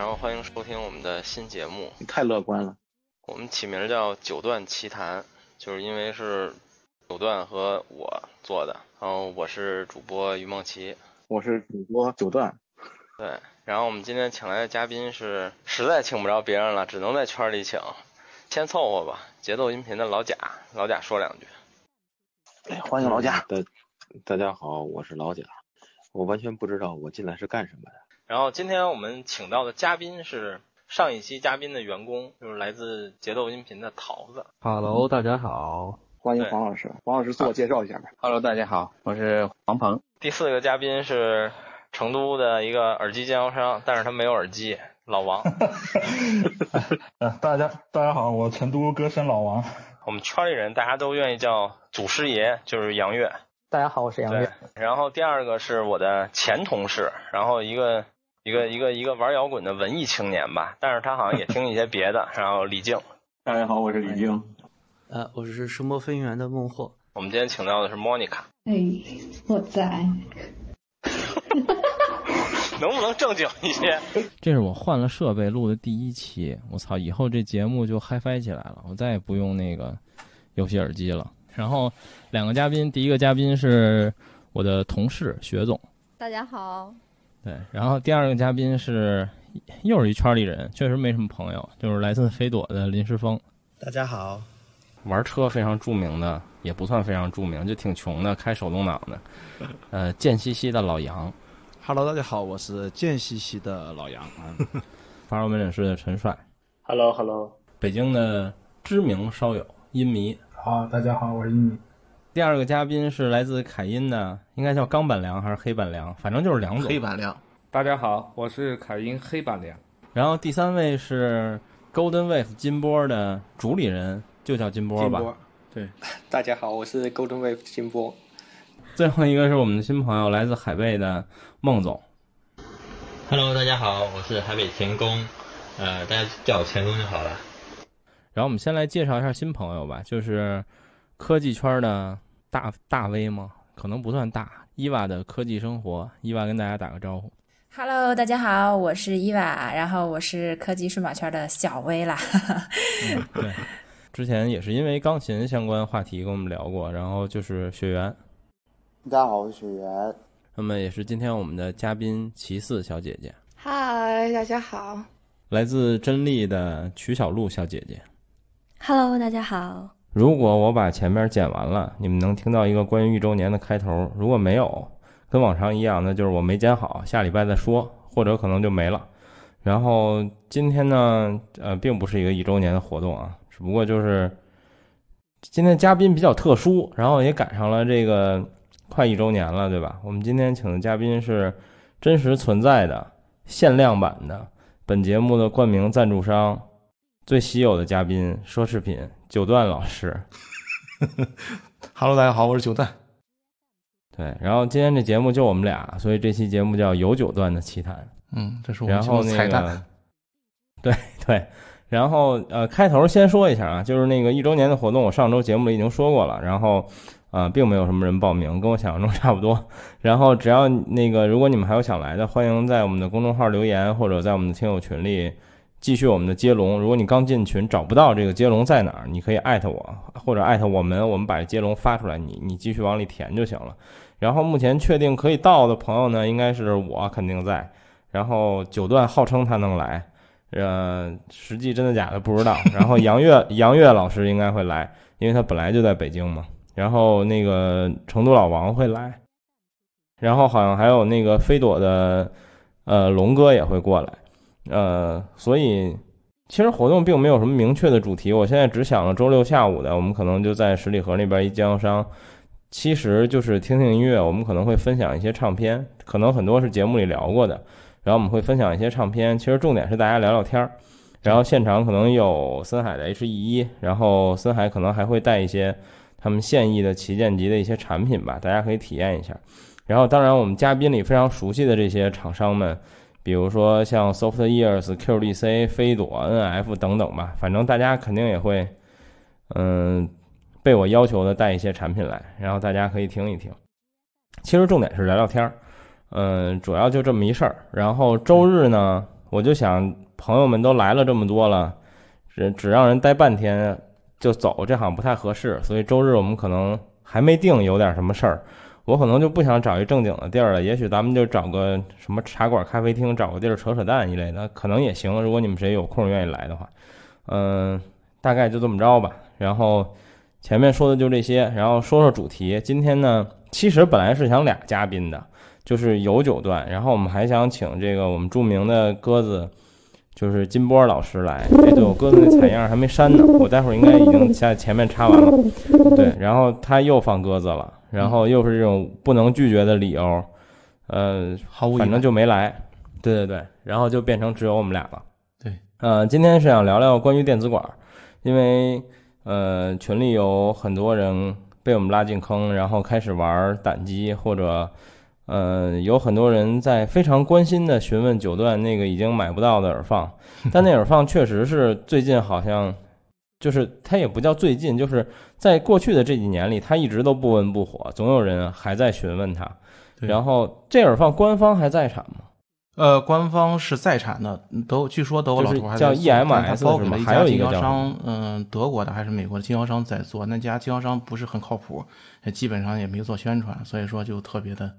然后欢迎收听我们的新节目。你太乐观了。我们起名叫《九段奇谈》，就是因为是九段和我做的。然后我是主播于梦琪，我是主播九段。对，然后我们今天请来的嘉宾是，实在请不着别人了，只能在圈里请，先凑合吧。节奏音频的老贾，老贾说两句。哎，欢迎老贾。大大家好，我是老贾。我完全不知道我进来是干什么的。然后今天我们请到的嘉宾是上一期嘉宾的员工，就是来自节奏音频的桃子。Hello，大家好，欢迎黄老师。黄老师自我介绍一下呗。Hello，大家好，我是黄鹏。第四个嘉宾是成都的一个耳机经销商，但是他没有耳机，老王。大家大家好，我成都歌神老王。我们圈里人大家都愿意叫祖师爷，就是杨越。大家好，我是杨越。然后第二个是我的前同事，然后一个。一个一个一个玩摇滚的文艺青年吧，但是他好像也听一些别的。然后李静，大家好，我是李静。呃，我是声波飞行员的孟获。我们今天请到的是莫妮卡。哎，我在。能不能正经一些？这是我换了设备录的第一期，我操！以后这节目就嗨翻起来了，我再也不用那个游戏耳机了。然后两个嘉宾，第一个嘉宾是我的同事薛总。大家好。对，然后第二个嘉宾是又是一圈里人，确实没什么朋友，就是来自飞朵的林世峰。大家好，玩车非常著名的，也不算非常著名，就挺穷的，开手动挡的。呃，贱兮兮的老杨。Hello，大家好，我是贱兮兮的老杨。发烧门诊室的陈帅。Hello，Hello。北京的知名烧友音迷。好，大家好，我是音迷。第二个嘉宾是来自凯音的，应该叫钢板梁还是黑板梁，反正就是梁总。黑板梁。大家好，我是凯音黑板梁。然后第三位是 Golden Wave 金波的主理人，就叫金波吧。金波。对。大家好，我是 Golden Wave 金波。最后一个是我们的新朋友，来自海贝的孟总。Hello，大家好，我是海北钳工，呃，大家叫我钳工就好了。然后我们先来介绍一下新朋友吧，就是。科技圈的大大 V 吗？可能不算大。伊娃的科技生活，伊娃跟大家打个招呼。Hello，大家好，我是伊娃，然后我是科技数码圈的小 V 啦。对，之前也是因为钢琴相关话题跟我们聊过，然后就是雪原。大家好，我是雪原。那么也是今天我们的嘉宾齐四小姐姐。嗨，大家好。来自真力的曲小璐小姐姐。Hello，大家好。如果我把前面剪完了，你们能听到一个关于一周年的开头。如果没有，跟往常一样，那就是我没剪好，下礼拜再说，或者可能就没了。然后今天呢，呃，并不是一个一周年的活动啊，只不过就是今天嘉宾比较特殊，然后也赶上了这个快一周年了，对吧？我们今天请的嘉宾是真实存在的、限量版的本节目的冠名赞助商。最稀有的嘉宾，奢侈品九段老师。Hello，大家好，我是九段。对，然后今天这节目就我们俩，所以这期节目叫有九段的奇谈。嗯，这是我们节目彩蛋。对对，然后呃，开头先说一下啊，就是那个一周年的活动，我上周节目里已经说过了，然后啊，并没有什么人报名，跟我想象中 差不多。然后只要那个，如果你们还有想来的，欢迎在我们的公众号留言，或者在我们的听友群里。继续我们的接龙，如果你刚进群找不到这个接龙在哪儿，你可以艾特我或者艾特我们，我们把接龙发出来，你你继续往里填就行了。然后目前确定可以到的朋友呢，应该是我肯定在，然后九段号称他能来，呃，实际真的假的不知道。然后杨月杨月老师应该会来，因为他本来就在北京嘛。然后那个成都老王会来，然后好像还有那个飞朵的呃龙哥也会过来。呃，所以其实活动并没有什么明确的主题，我现在只想了周六下午的，我们可能就在十里河那边一经销商，其实就是听听音乐，我们可能会分享一些唱片，可能很多是节目里聊过的，然后我们会分享一些唱片，其实重点是大家聊聊天儿，然后现场可能有森海的 H E 一，然后森海可能还会带一些他们现役的旗舰级的一些产品吧，大家可以体验一下，然后当然我们嘉宾里非常熟悉的这些厂商们。比如说像 Soft Ears、QDC、飞朵、NF 等等吧，反正大家肯定也会，嗯，被我要求的带一些产品来，然后大家可以听一听。其实重点是聊聊天儿，嗯，主要就这么一事儿。然后周日呢，我就想朋友们都来了这么多了，只只让人待半天就走，这好像不太合适。所以周日我们可能还没定有点什么事儿，我可能就不想找一正经的地儿了。也许咱们就找个什么茶馆、咖啡厅，找个地儿扯扯淡一类的，可能也行。如果你们谁有空愿意来的话，嗯，大概就这么着吧。然后前面说的就这些，然后说说主题。今天呢，其实本来是想俩嘉宾的。就是有九段，然后我们还想请这个我们著名的鸽子，就是金波老师来。哎，对我鸽子那采样还没删呢，我待会儿应该已经在前面插完了。对，然后他又放鸽子了，然后又是这种不能拒绝的理由，呃，反正就没来。对对对，然后就变成只有我们俩了。对，呃，今天是想聊聊关于电子管，因为呃群里有很多人被我们拉进坑，然后开始玩胆机或者。呃，有很多人在非常关心的询问九段那个已经买不到的耳放，但那耳放确实是最近好像，就是它也不叫最近，就是在过去的这几年里，它一直都不温不火，总有人还在询问它。然后这耳放官方还在产吗？呃，官方是在产的，都据说都有老头还在做。叫 EMS 包给了一家经销商，嗯，德国的还是美国的经销商在做，那家经销商不是很靠谱，基本上也没做宣传，所以说就特别的。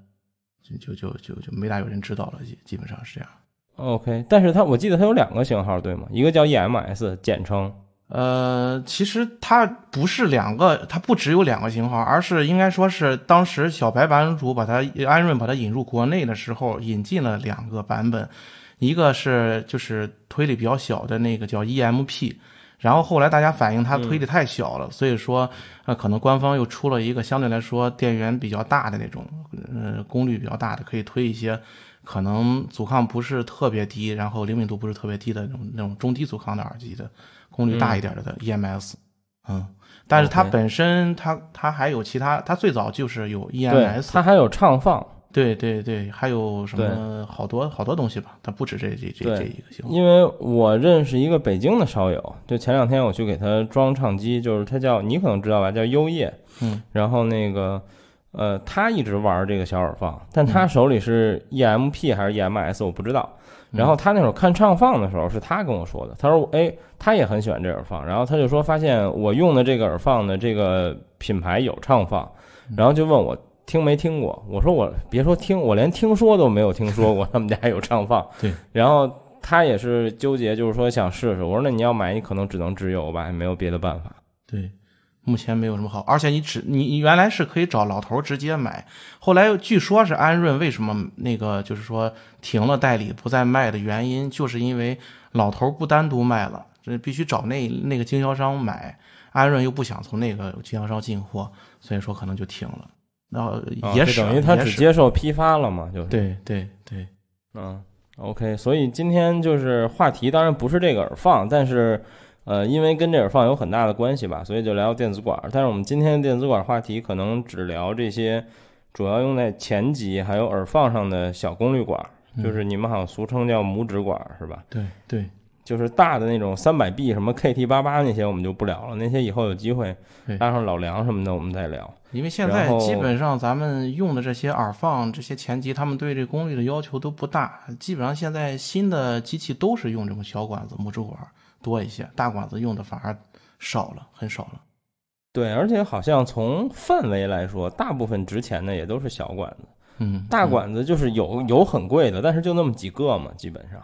就就就就没大有人知道了，基基本上是这样。OK，但是它我记得它有两个型号，对吗？一个叫 EMS 简称。呃，其实它不是两个，它不只有两个型号，而是应该说是当时小白版主把它安润把它引入国内的时候，引进了两个版本，一个是就是推力比较小的那个叫 EMP。然后后来大家反映它推力太小了，所以说，呃，可能官方又出了一个相对来说电源比较大的那种，呃，功率比较大的，可以推一些可能阻抗不是特别低，然后灵敏度不是特别低的那种那种中低阻抗的耳机的功率大一点的的 EMS，嗯，但是它本身它它还有其他，它最早就是有 EMS，它还有唱放。对对对，还有什么好多好多东西吧？它不止这这这这一个型号。因为我认识一个北京的烧友，就前两天我去给他装唱机，就是他叫你可能知道吧，叫优叶。嗯。然后那个呃，他一直玩这个小耳放，但他手里是 EMP 还是 EMS 我不知道。然后他那会儿看唱放的时候，是他跟我说的。他说：“哎，他也很喜欢这耳放。”然后他就说：“发现我用的这个耳放的这个品牌有唱放。”然后就问我。听没听过？我说我别说听，我连听说都没有听说过他们家有唱放。对，然后他也是纠结，就是说想试试。我说那你要买，你可能只能直邮吧，也没有别的办法。对，目前没有什么好，而且你只你原来是可以找老头直接买，后来据说是安润为什么那个就是说停了代理不再卖的原因，就是因为老头不单独卖了，这必须找那那个经销商买，安润又不想从那个经销商进货，所以说可能就停了。然后也是等于他只接受批发了嘛，就对对对，嗯，OK，所以今天就是话题，当然不是这个耳放，但是呃，因为跟这耳放有很大的关系吧，所以就聊电子管。但是我们今天的电子管话题可能只聊这些主要用在前级还有耳放上的小功率管，就是你们好像俗称叫拇指管是吧？对对。就是大的那种三百 B 什么 KT 八八那些我们就不聊了，那些以后有机会拉上老梁什么的我们再聊。因为现在基本上咱们用的这些耳放这些前级，他们对这功率的要求都不大，基本上现在新的机器都是用这种小管子拇指管多一些，大管子用的反而少了，很少了。对，而且好像从范围来说，大部分值钱的也都是小管子，嗯，大管子就是有有很贵的，但是就那么几个嘛，基本上。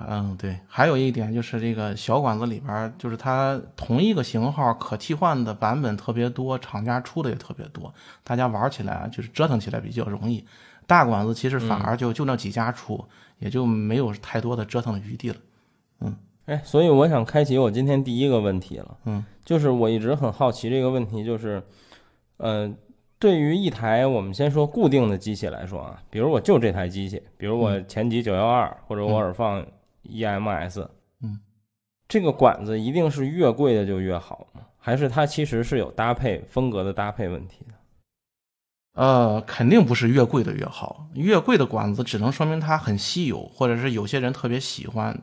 嗯，对，还有一点就是这个小管子里边，就是它同一个型号可替换的版本特别多，厂家出的也特别多，大家玩起来就是折腾起来比较容易。大管子其实反而就就那几家出，也就没有太多的折腾的余地了。嗯，哎，所以我想开启我今天第一个问题了。嗯，就是我一直很好奇这个问题，就是，呃，对于一台我们先说固定的机器来说啊，比如我就这台机器，比如我前级九幺二或者我耳放。EMS，嗯，这个管子一定是越贵的就越好吗？还是它其实是有搭配风格的搭配问题的？呃，肯定不是越贵的越好，越贵的管子只能说明它很稀有，或者是有些人特别喜欢，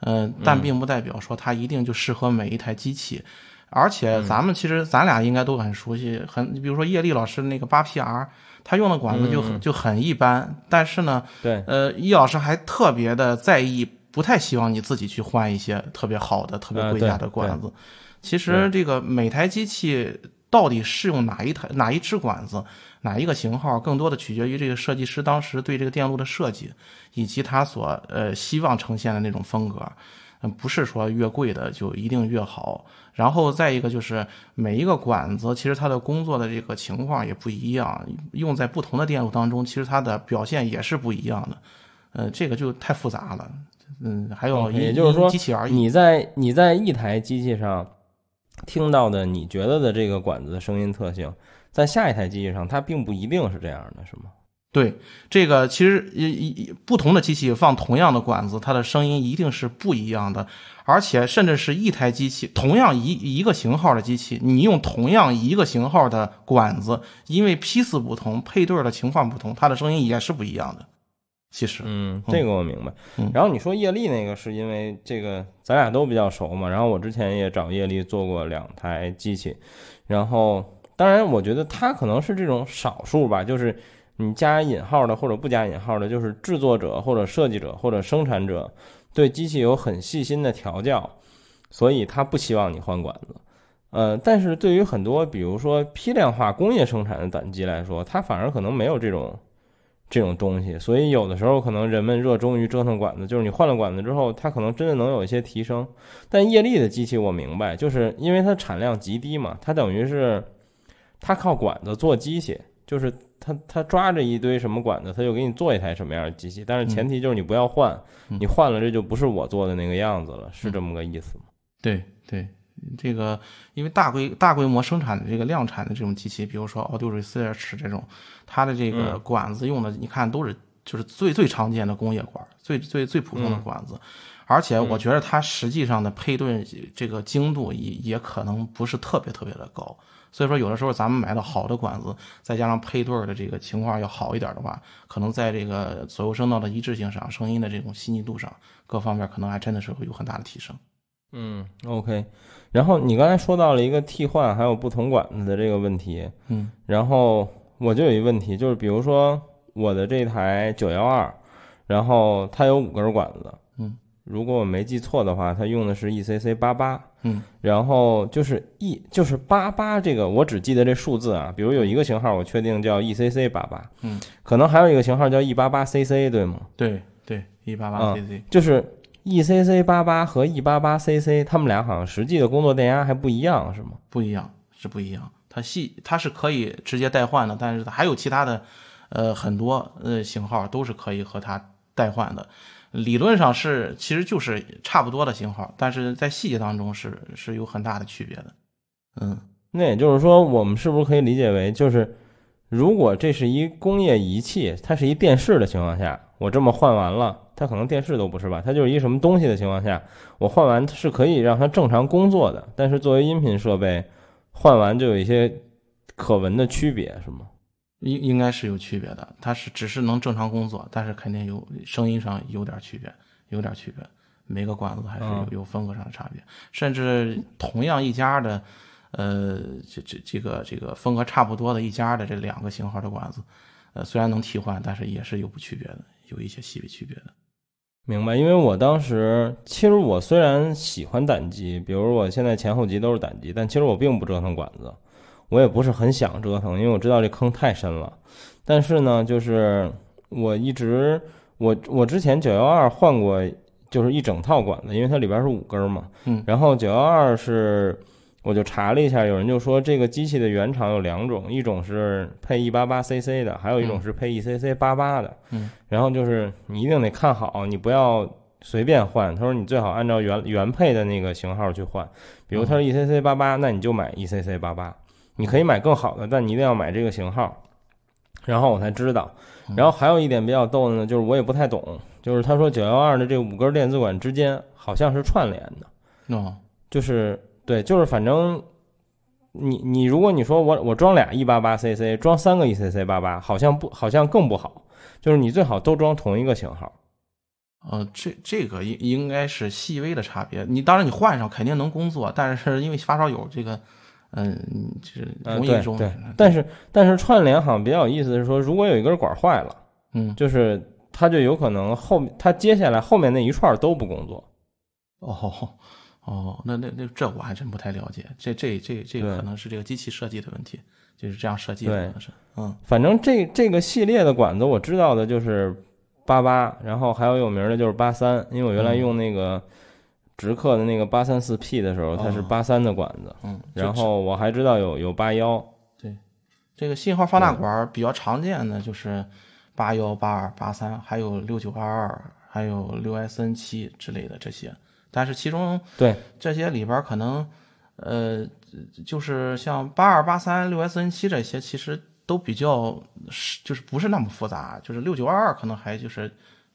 嗯，但并不代表说它一定就适合每一台机器。而且咱们其实咱俩应该都很熟悉，很比如说叶丽老师那个八 PR，他用的管子就很就很一般，但是呢，对，呃，叶老师还特别的在意。不太希望你自己去换一些特别好的、特别贵价的管子。其实这个每台机器到底适用哪一台、哪一支管子、哪一个型号，更多的取决于这个设计师当时对这个电路的设计，以及他所呃希望呈现的那种风格。嗯，不是说越贵的就一定越好。然后再一个就是每一个管子，其实它的工作的这个情况也不一样，用在不同的电路当中，其实它的表现也是不一样的。呃，这个就太复杂了。嗯，还有也就是说，机器而已。你在你在一台机器上听到的，你觉得的这个管子的声音特性，在下一台机器上它并不一定是这样的，是吗？对，这个其实一一不同的机器放同样的管子，它的声音一定是不一样的，而且甚至是一台机器，同样一一个型号的机器，你用同样一个型号的管子，因为批次不同，配对的情况不同，它的声音也是不一样的。其实，嗯，这个我明白。然后你说叶力那个是因为这个咱俩都比较熟嘛，然后我之前也找叶力做过两台机器，然后当然我觉得它可能是这种少数吧，就是。你加引号的或者不加引号的，就是制作者或者设计者或者生产者对机器有很细心的调教，所以他不希望你换管子。呃，但是对于很多比如说批量化工业生产的胆机来说，它反而可能没有这种这种东西。所以有的时候可能人们热衷于折腾管子，就是你换了管子之后，它可能真的能有一些提升。但叶力的机器我明白，就是因为它产量极低嘛，它等于是它靠管子做机器，就是。他他抓着一堆什么管子，他就给你做一台什么样的机器，但是前提就是你不要换，你换了这就不是我做的那个样子了，是这么个意思吗？对对，这个因为大规大规模生产的这个量产的这种机器，比如说 Audio Research 这种，它的这个管子用的，你看都是就是最最常见的工业管，最最最普通的管子，而且我觉得它实际上的配对这个精度也也可能不是特别特别的高。所以说，有的时候咱们买到好的管子，再加上配对的这个情况要好一点的话，可能在这个左右声道的一致性上、声音的这种细腻度上，各方面可能还真的是会有很大的提升。嗯，OK。然后你刚才说到了一个替换还有不同管子的这个问题，嗯，然后我就有一个问题，就是比如说我的这台九幺二，然后它有五根管子，嗯。如果我没记错的话，它用的是 ECC 八八，嗯，然后就是 E 就是八八这个，我只记得这数字啊。比如有一个型号，我确定叫 ECC 八八，嗯，可能还有一个型号叫 E 八八 CC，对吗？对对，E 八八 CC 就是 ECC 八八和 E 八八 CC，他们俩好像实际的工作电压还不一样，是吗？不一样，是不一样。它系它是可以直接代换的，但是还有其他的，呃，很多呃型号都是可以和它代换的。理论上是，其实就是差不多的型号，但是在细节当中是是有很大的区别的。嗯，那也就是说，我们是不是可以理解为，就是如果这是一工业仪器，它是一电视的情况下，我这么换完了，它可能电视都不是吧？它就是一什么东西的情况下，我换完是可以让它正常工作的。但是作为音频设备，换完就有一些可闻的区别，是吗？应应该是有区别的，它是只是能正常工作，但是肯定有声音上有点区别，有点区别。每个管子还是有有风格上的差别，甚至同样一家的，呃，这这这个这个风格差不多的一家的这两个型号的管子，呃，虽然能替换，但是也是有不区别的，有一些细微区别的。明白，因为我当时其实我虽然喜欢胆机，比如我现在前后级都是胆机，但其实我并不折腾管子。我也不是很想折腾，因为我知道这坑太深了。但是呢，就是我一直我我之前九幺二换过，就是一整套管子，因为它里边是五根嘛。嗯。然后九幺二是，我就查了一下，有人就说这个机器的原厂有两种，一种是配 E 八八 CC 的，还有一种是配 ECC 八八的。嗯。然后就是你一定得看好，你不要随便换。他说你最好按照原原配的那个型号去换，比如他说 ECC 八八，那你就买 ECC 八八。你可以买更好的，但你一定要买这个型号。然后我才知道，然后还有一点比较逗的呢，就是我也不太懂，就是他说九幺二的这五根电子管之间好像是串联的，哦，就是对，就是反正你你如果你说我我装俩一八八 CC，装三个 ECC 八八，好像不好像更不好，就是你最好都装同一个型号。呃，这这个应应该是细微的差别。你当然你换上肯定能工作，但是因为发烧友这个。嗯，就是容易对，但是但是串联好像比较有意思的是说，如果有一根管坏了，嗯，就是它就有可能后它接下来后面那一串都不工作。哦哦，那那那这我还真不太了解，这这这这个可能是这个机器设计的问题，就是这样设计的，可能是嗯，反正这这个系列的管子我知道的就是八八，然后还有有名的就是八三，因为我原来用那个直刻的那个八三四 P 的时候，它是八三的管子，嗯，然后我还知道有有八幺，对，这个信号放大管比较常见的就是八幺、八二、八三，还有六九二二，还有六 SN 七之类的这些。但是其中对。这些里边可能，呃，就是像八二八三六 S N 七这些，其实都比较是就是不是那么复杂，就是六九二二可能还就是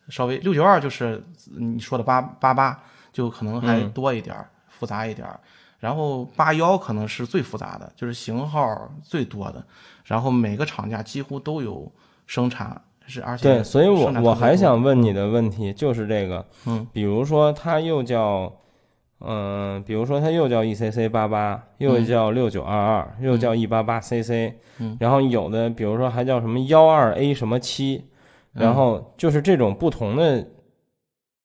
稍微六九二就是你说的八八八就可能还多一点、复杂一点，然后八幺可能是最复杂的，就是型号最多的，然后每个厂家几乎都有生产。是，而且对，所以我我还想问你的问题就是这个，嗯，比如说它又叫，嗯，比如说它又叫 ECC 八八，又叫六九二二，又叫 E 八八 CC，嗯，然后有的比如说还叫什么幺二 A 什么七，然后就是这种不同的，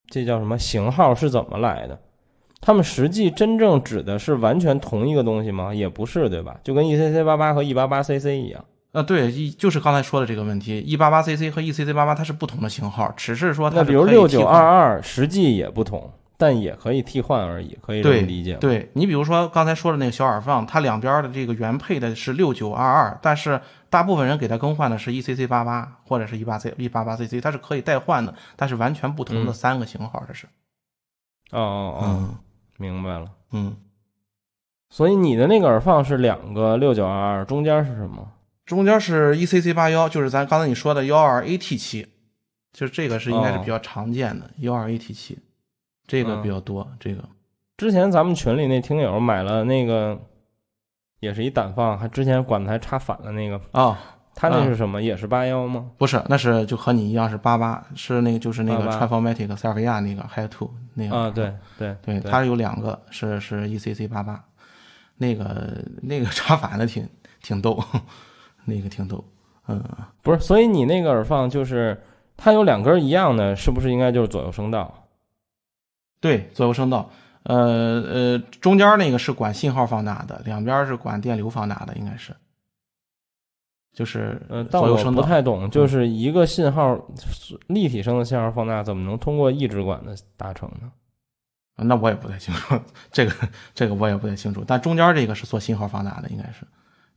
这叫什么型号是怎么来的？他们实际真正指的是完全同一个东西吗？也不是，对吧？就跟 ECC 八八和 E 八八 CC 一样。啊，对，一就是刚才说的这个问题，E 八八 CC 和 ECC 八八它是不同的型号，只是说它那比如六九二二实际也不同，但也可以替换而已，可以这么理解。对你比如说刚才说的那个小耳放，它两边的这个原配的是六九二二，但是大部分人给它更换的是 ECC 八八或者是 E 八 C E 八八 CC，它是可以代换的，但是完全不同的三个型号，这是。哦哦哦，明白了。嗯，所以你的那个耳放是两个六九二二，中间是什么？中间是 ECC 八幺，就是咱刚才你说的幺二 AT 七，就是这个是应该是比较常见的幺二 AT 七，这个比较多。这个之前咱们群里那听友买了那个，也是一单放，还之前管子还插反了那个啊，他那是什么？也是八幺吗？不是，那是就和你一样是八八，是那个就是那个 Transformatic 塞尔维亚那个 Hi Two 那个啊，对对对，它有两个是是 ECC 八八，那个那个 插反的挺挺逗。那个挺逗，嗯，不是，所以你那个耳放就是它有两根一样的，是不是应该就是左右声道？对，左右声道，呃呃，中间那个是管信号放大的，两边是管电流放大的，应该是，就是呃，但我不太懂，就是一个信号立体声的信号放大，怎么能通过抑制管的达成呢？那我也不太清楚，这个这个我也不太清楚，但中间这个是做信号放大的，应该是。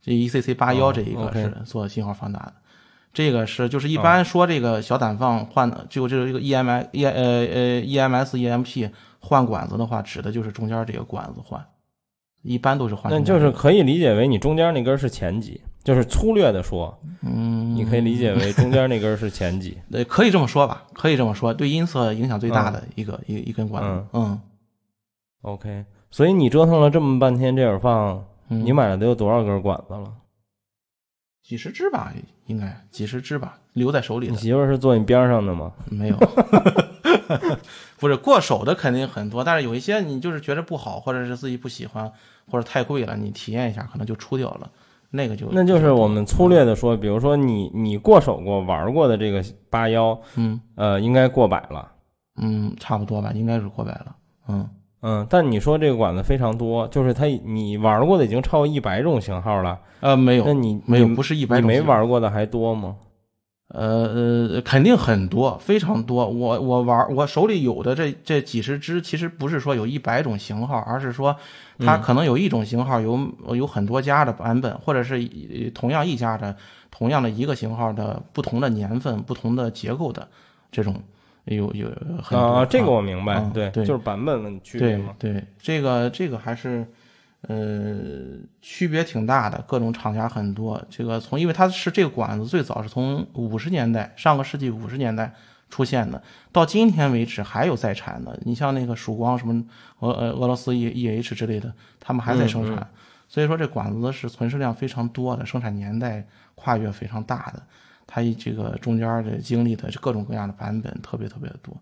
这 ECC 八幺这一个是做信号放大的，这个是就是一般说这个小胆放换就这个一个 EMI E 呃呃 EMS EMP 换管子的话，指的就是中间这个管子换，一般都是换。那就是可以理解为你中间那根是前级，就是粗略的说，嗯，你可以理解为中间那根是前级，呃，可以这么说吧，可以这么说，对音色影响最大的一个一一根管子，嗯，OK，所以你折腾了这么半天这耳放。你买了得有多少根管子了？几十支吧，应该几十支吧，留在手里。你媳妇是坐你边上的吗？没有，不是过手的肯定很多，但是有一些你就是觉得不好，或者是自己不喜欢，或者太贵了，你体验一下可能就出掉了。那个就那就是我们粗略的说，比如说你你过手过玩过的这个八幺，嗯呃，应该过百了，嗯，差不多吧，应该是过百了，嗯。嗯，但你说这个管子非常多，就是它你玩过的已经超过一百种型号了。呃，没有，那你没有，不是一百种，你没玩过的还多吗？呃呃，肯定很多，非常多。我我玩我手里有的这这几十只，其实不是说有一百种型号，而是说它可能有一种型号有有很多家的版本，或者是同样一家的同样的一个型号的不同的年份、不同的结构的这种。有有很多啊，这个我明白，对对，就是版本问区别嘛。对，这个这个还是呃区别挺大的，各种厂家很多。这个从因为它是这个管子最早是从五十年代上个世纪五十年代出现的，到今天为止还有在产的。你像那个曙光什么俄呃俄罗斯 E E H 之类的，他们还在生产。所以说这管子是存世量非常多的，生产年代跨越非常大的。它这个中间的经历的各种各样的版本特别特别的多，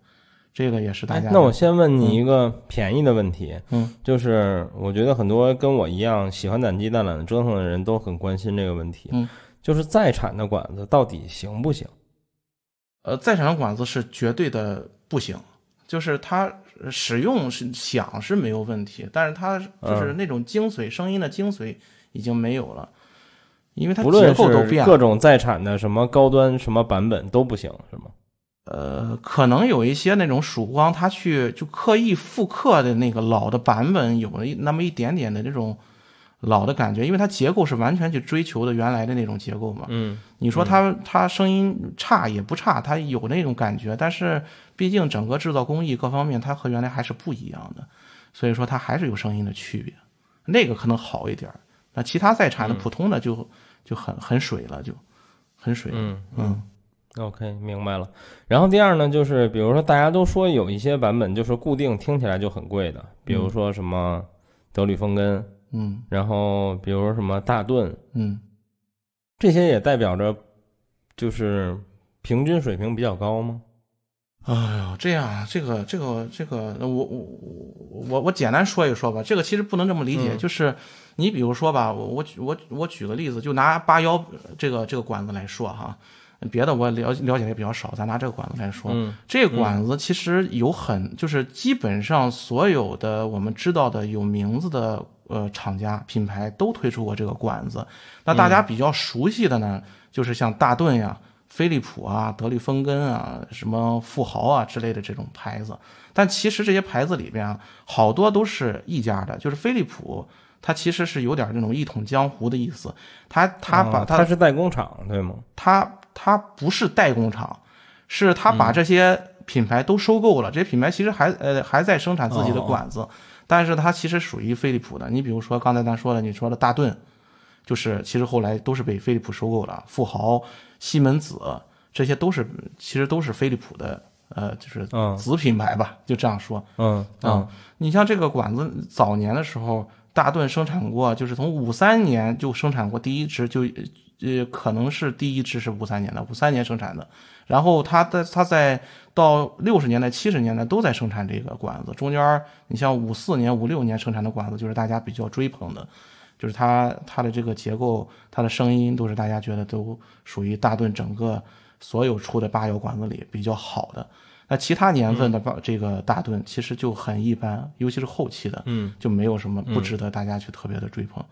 这个也是大家。那我先问你一个便宜的问题，嗯，就是我觉得很多跟我一样喜欢胆机胆懒得折腾的人都很关心这个问题，嗯，就是在产的管子到底行不行？呃，在产的管子是绝对的不行，就是它使用是响是没有问题，但是它就是那种精髓、声音的精髓已经没有了，因为它结构都变了。各种在产的什么高端什么版本都不行，是吗？呃，可能有一些那种曙光，他去就刻意复刻的那个老的版本，有了那么一点点的这种老的感觉，因为它结构是完全去追求的原来的那种结构嘛。嗯，你说它它声音差也不差，它有那种感觉，但是毕竟整个制造工艺各方面，它和原来还是不一样的，所以说它还是有声音的区别。那个可能好一点，那其他再产的普通的就就很很水了，就很水。嗯嗯。OK，明白了。然后第二呢，就是比如说大家都说有一些版本就是固定听起来就很贵的，比如说什么德吕风根，嗯，然后比如说什么大盾，嗯，这些也代表着就是平均水平比较高吗？哎呦，这样，这个，这个，这个，我我我我简单说一说吧。这个其实不能这么理解，嗯、就是你比如说吧，我我我我举个例子，就拿八幺这个这个管子来说哈。别的我了了解的也比较少，咱拿这个管子来说，嗯、这管子其实有很，就是基本上所有的我们知道的有名字的呃厂家品牌都推出过这个管子。那大家比较熟悉的呢，嗯、就是像大盾呀、飞利浦啊、德利风根啊、什么富豪啊之类的这种牌子。但其实这些牌子里边啊，好多都是一家的，就是飞利浦。它其实是有点那种一统江湖的意思，它它把它、哦、它是代工厂对吗？它它不是代工厂，是它把这些品牌都收购了，嗯、这些品牌其实还呃还在生产自己的管子，哦、但是它其实属于飞利浦的。你比如说刚才咱说的，你说的大盾，就是其实后来都是被飞利浦收购了，富豪、西门子这些都是其实都是飞利浦的。呃，就是子品牌吧，就这样说。嗯嗯，你像这个管子，早年的时候，大盾生产过，就是从五三年就生产过第一支，就呃可能是第一支是五三年的，五三年生产的。然后它在它在到六十年代、七十年代都在生产这个管子，中间你像五四年、五六年生产的管子，就是大家比较追捧的，就是它它的这个结构、它的声音都是大家觉得都属于大盾整个。所有出的八摇管子里比较好的，那其他年份的这个大盾其实就很一般，尤其是后期的，嗯，就没有什么不值得大家去特别的追捧。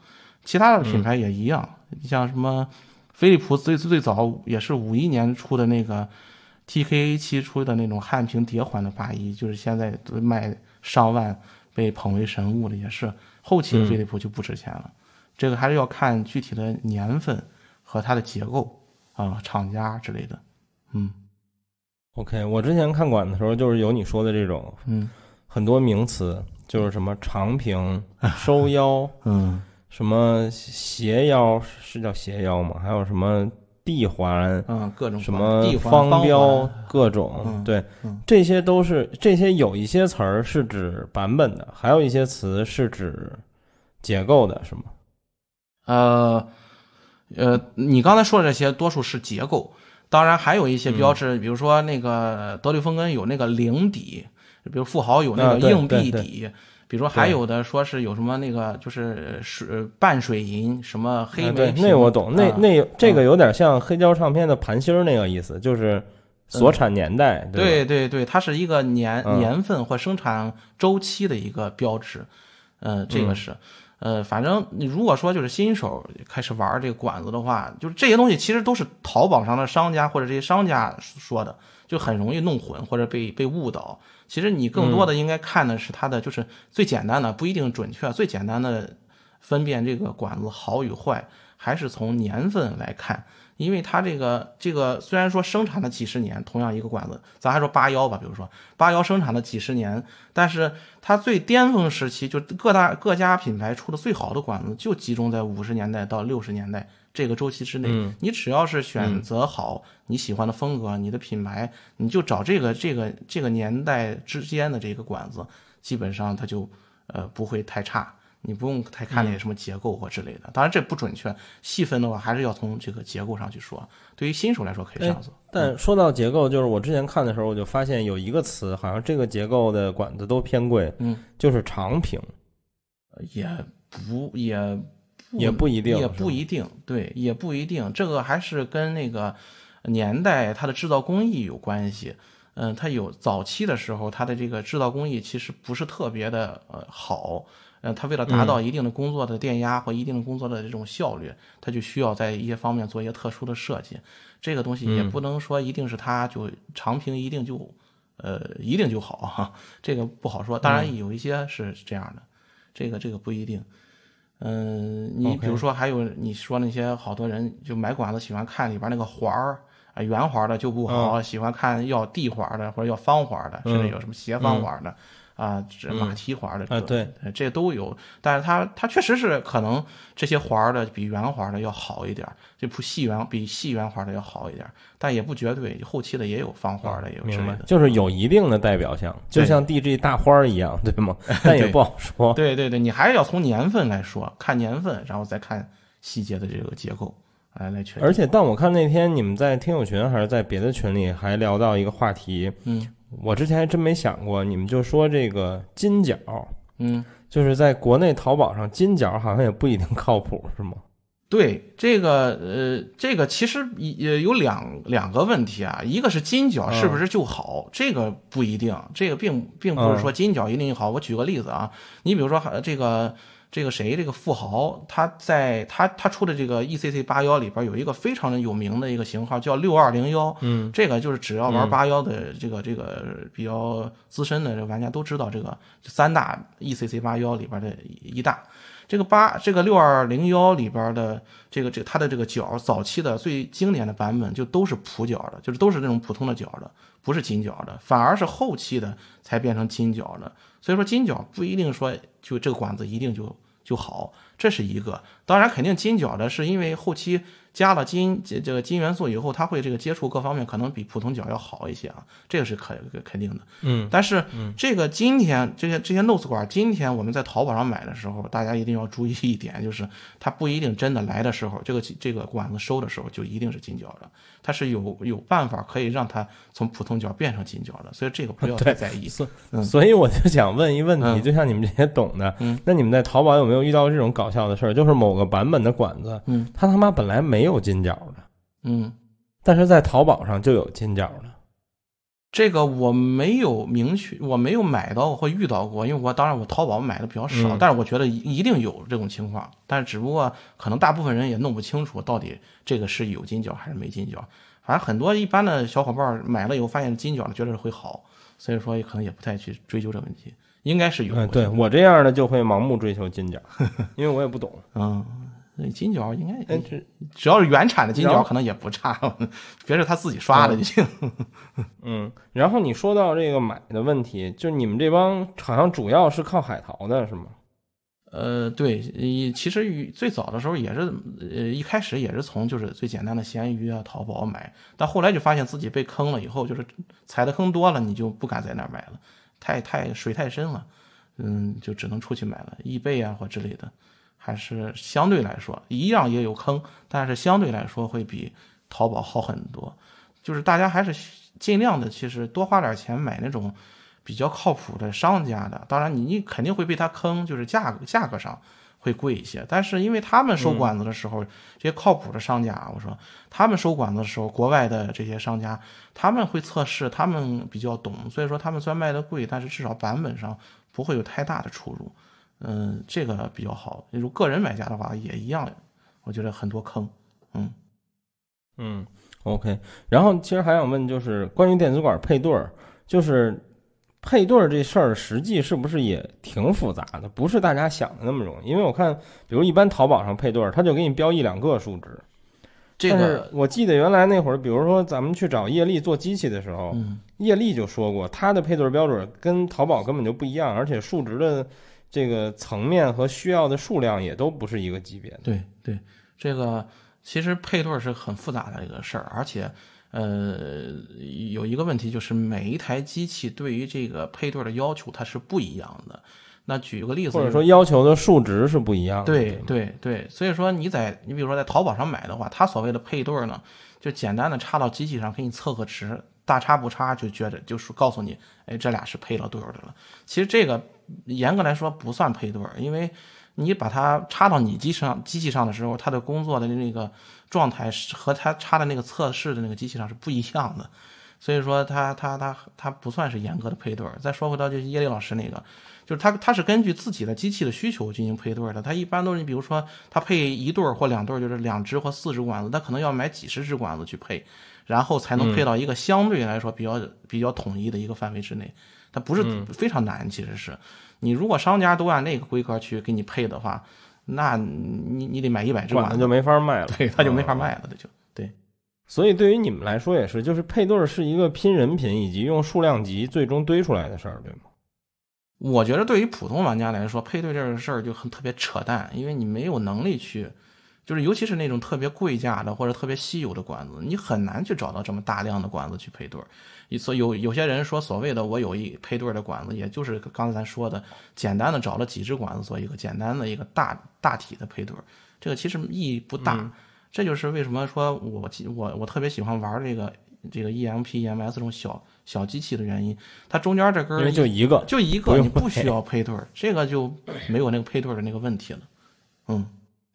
其他的品牌也一样，你像什么飞利浦最最早也是五一年出的那个 TKA 七出的那种汉屏叠环的八一，就是现在都卖上万，被捧为神物的，也是后期的飞利浦就不值钱了。这个还是要看具体的年份和它的结构。啊，厂家之类的，嗯，OK，我之前看馆的时候，就是有你说的这种，嗯，很多名词，就是什么长屏、收腰，嗯，什么斜腰是叫斜腰吗？还有什么地环，嗯，各种什么方标，各种，嗯、对、嗯，这些都是这些有一些词儿是指版本的，还有一些词是指结构的，是吗？呃。呃，你刚才说的这些多数是结构，当然还有一些标志，嗯、比如说那个德律风根有那个零底，比如富豪有那个硬币底，啊、比如说还有的说是有什么那个就是水半水银什么黑莓、啊，那我懂，那那这个有点像黑胶唱片的盘芯儿那个意思，就是所产年代。嗯、对对对，它是一个年、嗯、年份或生产周期的一个标志，呃，这个是。呃，反正你如果说就是新手开始玩这个管子的话，就是这些东西其实都是淘宝上的商家或者这些商家说的，就很容易弄混或者被被误导。其实你更多的应该看的是它的就是最简单的，不一定准确，最简单的分辨这个管子好与坏，还是从年份来看。因为它这个这个虽然说生产了几十年，同样一个管子，咱还说八幺吧，比如说八幺生产了几十年，但是它最巅峰时期，就各大各家品牌出的最好的管子，就集中在五十年代到六十年代这个周期之内。嗯、你只要是选择好你喜欢的风格，你的品牌，你就找这个这个这个年代之间的这个管子，基本上它就呃不会太差。你不用太看那些什么结构或之类的，嗯、当然这不准确。细分的话，还是要从这个结构上去说。对于新手来说，可以这样做。但说到结构，就是我之前看的时候，我就发现有一个词，好像这个结构的管子都偏贵，嗯，就是长平。也不也也不一定，也不一定，对，也不一定。这个还是跟那个年代、它的制造工艺有关系。嗯，它有早期的时候，它的这个制造工艺其实不是特别的呃好。呃，它为了达到一定的工作的电压或一定的工作的这种效率，它就需要在一些方面做一些特殊的设计。这个东西也不能说一定是它就长平一定就呃一定就好哈，这个不好说。当然有一些是这样的，这个这个不一定。嗯，你比如说还有你说那些好多人就买管子喜欢看里边那个环儿啊，圆环的就不好，喜欢看要地环的或者要方环的，甚至有什么斜方环的。啊，这马蹄环的啊，对，这都有，但是它它确实是可能这些环的比圆环的要好一点，这不细圆比细圆环的要好一点，但也不绝对，后期的也有方环的，也有之类的，就是有一定的代表性，就像 DG 大花一样，对吗？但也不好说。对对对，你还是要从年份来说，看年份，然后再看细节的这个结构来来确定。而且，但我看那天你们在听友群还是在别的群里还聊到一个话题，嗯。我之前还真没想过，你们就说这个金角，嗯，就是在国内淘宝上金角好像也不一定靠谱，是吗？对，这个呃，这个其实也有两两个问题啊，一个是金角是不是就好，这个不一定，这个并并不是说金角一定好。我举个例子啊，你比如说这个。这个谁？这个富豪，他在他他出的这个 ECC 八幺里边有一个非常的有名的一个型号，叫六二零幺。嗯，这个就是只要玩八幺的这个这个比较资深的这个玩家都知道，这个三大 ECC 八幺里边的一大。这个八这个六二零幺里边的这个这它的这个角，早期的最经典的版本就都是普角的，就是都是那种普通的角的，不是金角的，反而是后期的才变成金角的。所以说金角不一定说就这个管子一定就就好，这是一个。当然肯定金角的是因为后期加了金这这个金元素以后，它会这个接触各方面可能比普通角要好一些啊，这个是可肯定的。嗯，但是这个今天这些这些 NOS 管，今天我们在淘宝上买的时候，大家一定要注意一点，就是它不一定真的来的时候，这个这个管子收的时候就一定是金角的。它是有有办法可以让它从普通角变成金角的，所以这个不 要太在意。所所以我就想问一问题，就像你们这些懂的，那你们在淘宝有没有遇到这种搞笑的事儿？就是某个版本的管子，嗯，它他妈本来没有金角的，嗯，但是在淘宝上就有金角的。这个我没有明确，我没有买到或遇到过，因为我当然我淘宝买的比较少，但是我觉得一定有这种情况，但是只不过可能大部分人也弄不清楚到底这个是有金角还是没金角。反正很多一般的小伙伴买了以后发现金角的，觉得会好，所以说可能也不太去追究这问题，应该是有。嗯，对我这样的就会盲目追求金角，因为我也不懂。嗯。那金角应该，只只要是原产的金角，可能也不差，别是他自己刷的就行。嗯，然后你说到这个买的问题，就你们这帮好像主要是靠海淘的是吗？呃，对，其实最早的时候也是，呃，一开始也是从就是最简单的闲鱼啊、淘宝买，但后来就发现自己被坑了，以后就是踩的坑多了，你就不敢在那儿买了，太太水太深了，嗯，就只能出去买了，易贝啊或之类的。还是相对来说一样也有坑，但是相对来说会比淘宝好很多。就是大家还是尽量的，其实多花点钱买那种比较靠谱的商家的。当然你你肯定会被他坑，就是价格价格上会贵一些。但是因为他们收管子的时候，这些靠谱的商家，我说他们收管子的时候，国外的这些商家他们会测试，他们比较懂，所以说他们虽然卖的贵，但是至少版本上不会有太大的出入。嗯，这个比较好。如果个人买家的话，也一样，我觉得很多坑。嗯嗯，OK。然后其实还想问，就是关于电子管配对儿，就是配对儿这事儿，实际是不是也挺复杂的？不是大家想的那么容易。因为我看，比如一般淘宝上配对儿，他就给你标一两个数值。这个我记得原来那会儿，比如说咱们去找叶力做机器的时候，叶力就说过，他的配对标准跟淘宝根本就不一样，而且数值的。这个层面和需要的数量也都不是一个级别的。对对，这个其实配对是很复杂的一个事儿，而且呃有一个问题就是每一台机器对于这个配对的要求它是不一样的。那举个例子，或者说要求的数值是不一样的。对对对，所以说你在你比如说在淘宝上买的话，它所谓的配对呢，就简单的插到机器上给你测个值。大差不差，就觉得就是告诉你，哎，这俩是配了对儿的了。其实这个严格来说不算配对儿，因为你把它插到你机上机器上的时候，它的工作的那个状态是和它插的那个测试的那个机器上是不一样的，所以说它它它它不算是严格的配对儿。再说回到就是叶丽老师那个，就是它它是根据自己的机器的需求进行配对的。它一般都是你比如说它配一对儿或两对儿，就是两只或四只管子，它可能要买几十只管子去配，然后才能配到一个相对来说比较比较统一的一个范围之内。它不是非常难，其实是。你如果商家都按那个规格去给你配的话，那你你得买一百只管子就没法卖了，对，它就没法卖了，那就对。所以对于你们来说也是，就是配对是一个拼人品以及用数量级最终堆出来的事儿，对吗？我觉得对于普通玩家来说，配对这个事儿就很特别扯淡，因为你没有能力去，就是尤其是那种特别贵价的或者特别稀有的管子，你很难去找到这么大量的管子去配对。所以有有些人说，所谓的我有一配对的管子，也就是刚才咱说的，简单的找了几只管子做一个简单的一个大大体的配对，这个其实意义不大。这就是为什么说我我我特别喜欢玩这个这个 EMP EMS 这种小小机器的原因，它中间这根因为就一个就一个，你不需要配对，这个就没有那个配对的那个问题了。嗯，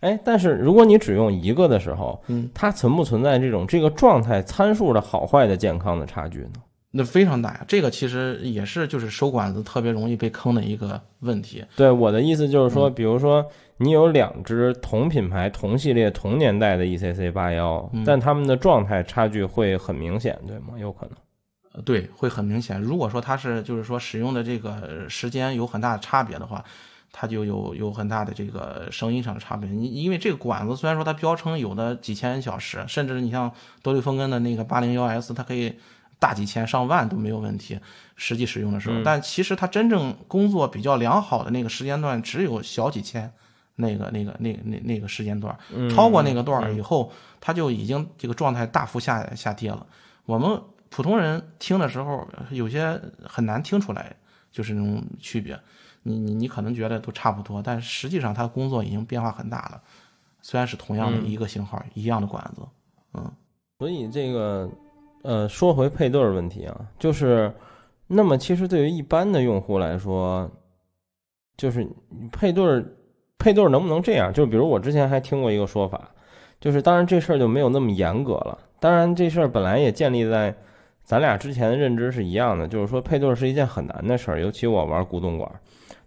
哎，但是如果你只用一个的时候，嗯，它存不存在这种这个状态参数的好坏的健康的差距呢？那非常大呀，这个其实也是就是收管子特别容易被坑的一个问题。对我的意思就是说，比如说你有两只同品牌、同系列、同年代的 ECC 八幺，但它们的状态差距会很明显，对吗？有可能。呃，对，会很明显。如果说它是就是说使用的这个时间有很大的差别的话，它就有有很大的这个声音上的差别。你因为这个管子虽然说它标称有的几千小时，甚至你像多利风根的那个八零幺 S，它可以。大几千上万都没有问题，实际使用的时候，但其实它真正工作比较良好的那个时间段只有小几千，那个那个那那那个时间段，超过那个段以后，它就已经这个状态大幅下下跌了。我们普通人听的时候，有些很难听出来，就是那种区别。你你你可能觉得都差不多，但实际上它工作已经变化很大了。虽然是同样的一个型号，一样的管子，嗯，所以这个。呃，说回配对问题啊，就是，那么其实对于一般的用户来说，就是配对，配对能不能这样？就比如我之前还听过一个说法，就是当然这事儿就没有那么严格了。当然这事儿本来也建立在咱俩之前的认知是一样的，就是说配对是一件很难的事儿，尤其我玩古董馆。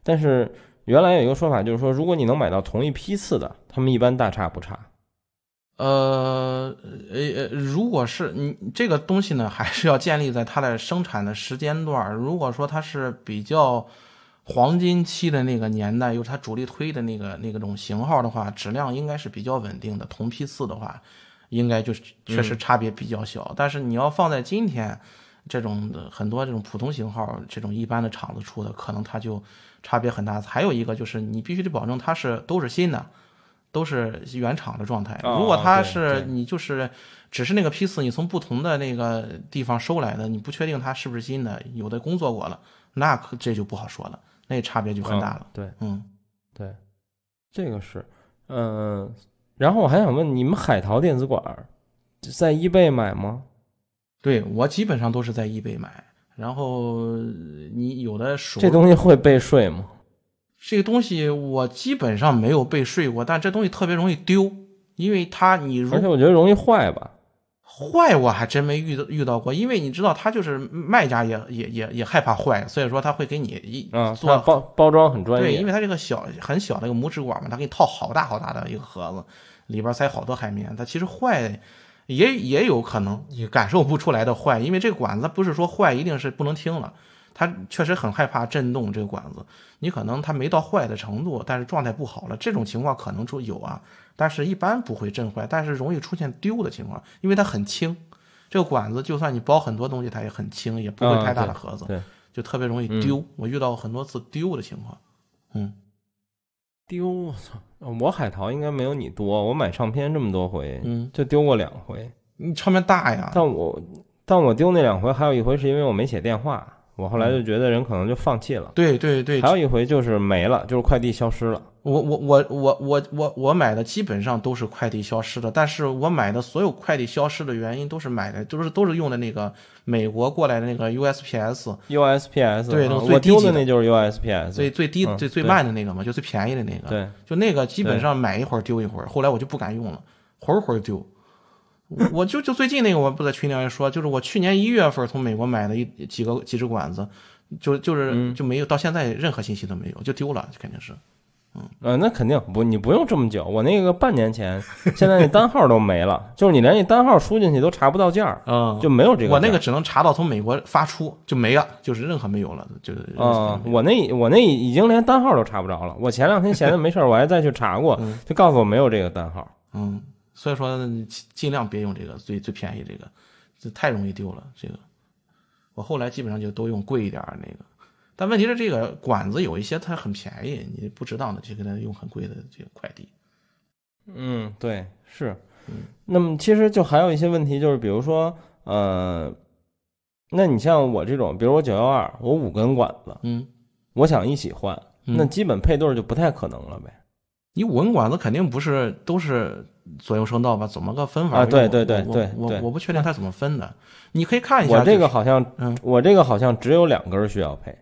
但是原来有一个说法，就是说如果你能买到同一批次的，他们一般大差不差。呃呃呃，如果是你这个东西呢，还是要建立在它的生产的时间段。如果说它是比较黄金期的那个年代，有它主力推的那个那个种型号的话，质量应该是比较稳定的。同批次的话，应该就是确实差别比较小。但是你要放在今天，这种的很多这种普通型号，这种一般的厂子出的，可能它就差别很大。还有一个就是你必须得保证它是都是新的。都是原厂的状态。如果它是你就是只是那个批次，你从不同的那个地方收来的，你不确定它是不是新的，有的工作过了，那可这就不好说了，那差别就很大了。对，嗯，对，这个是，嗯，然后我还想问，你们海淘电子管在易贝买吗？对我基本上都是在易贝买，然后你有的这东西会被税吗？这个东西我基本上没有被税过，但这东西特别容易丢，因为它你而且我觉得容易坏吧？坏我还真没遇到遇到过，因为你知道，他就是卖家也也也也害怕坏，所以说他会给你一做包包装很专业。对，因为它这个小很小的一个拇指管嘛，他给你套好大好大的一个盒子，里边塞好多海绵，它其实坏也也有可能你感受不出来的坏，因为这个管子不是说坏一定是不能听了。它确实很害怕震动，这个管子，你可能它没到坏的程度，但是状态不好了，这种情况可能出有啊，但是一般不会震坏，但是容易出现丢的情况，因为它很轻，这个管子就算你包很多东西，它也很轻，也不会太大的盒子，对，就特别容易丢。我遇到过很多次丢的情况，嗯，丢，我操，我海淘应该没有你多，我买唱片这么多回，嗯，就丢过两回。你唱片大呀？但我但我丢那两回，还有一回是因为我没写电话。我后来就觉得人可能就放弃了。对对对，还有一回就是没了，就是快递消失了。我我我我我我我买的基本上都是快递消失的，但是我买的所有快递消失的原因都是买的，都是都是用的那个美国过来的那个 USPS。USPS 对，那啊个最低级我丢的那就是 USPS，最最低嗯最最慢的那个嘛，就最便宜的那个。对，就那个基本上买一会儿丢一会儿，后来我就不敢用了，会儿会儿丢。我我就就最近那个，我不在群里面说，就是我去年一月份从美国买的一几个几只管子，就就是嗯就没有到现在任何信息都没有，就丢了，肯定是。呃，那肯定不，你不用这么久。我那个半年前，现在那单号都没了，就是你连那单号输进去都查不到件儿，嗯，就没有这个。我那个只能查到从美国发出就没了，就是任何没有了，就是啊、我那我那已经连单号都查不着了。我前两天闲着没事儿，我还再去查过，就告诉我没有这个单号。嗯，所以说尽量别用这个最最便宜这个，这太容易丢了。这个我后来基本上就都用贵一点那个，但问题是这个管子有一些它很便宜，你不值当的去给它用很贵的这个快递。嗯，对，是。那么其实就还有一些问题，就是比如说，呃，那你像我这种，比如我九幺二，我五根管子，嗯，我想一起换，嗯那基本配对儿就不太可能了呗。你五根管子肯定不是都是左右声道吧？怎么个分法？啊对我对对我对对我我不确定它怎么分的，你可以看一下。我这个好像，嗯，我这个好像只有两根儿需要配，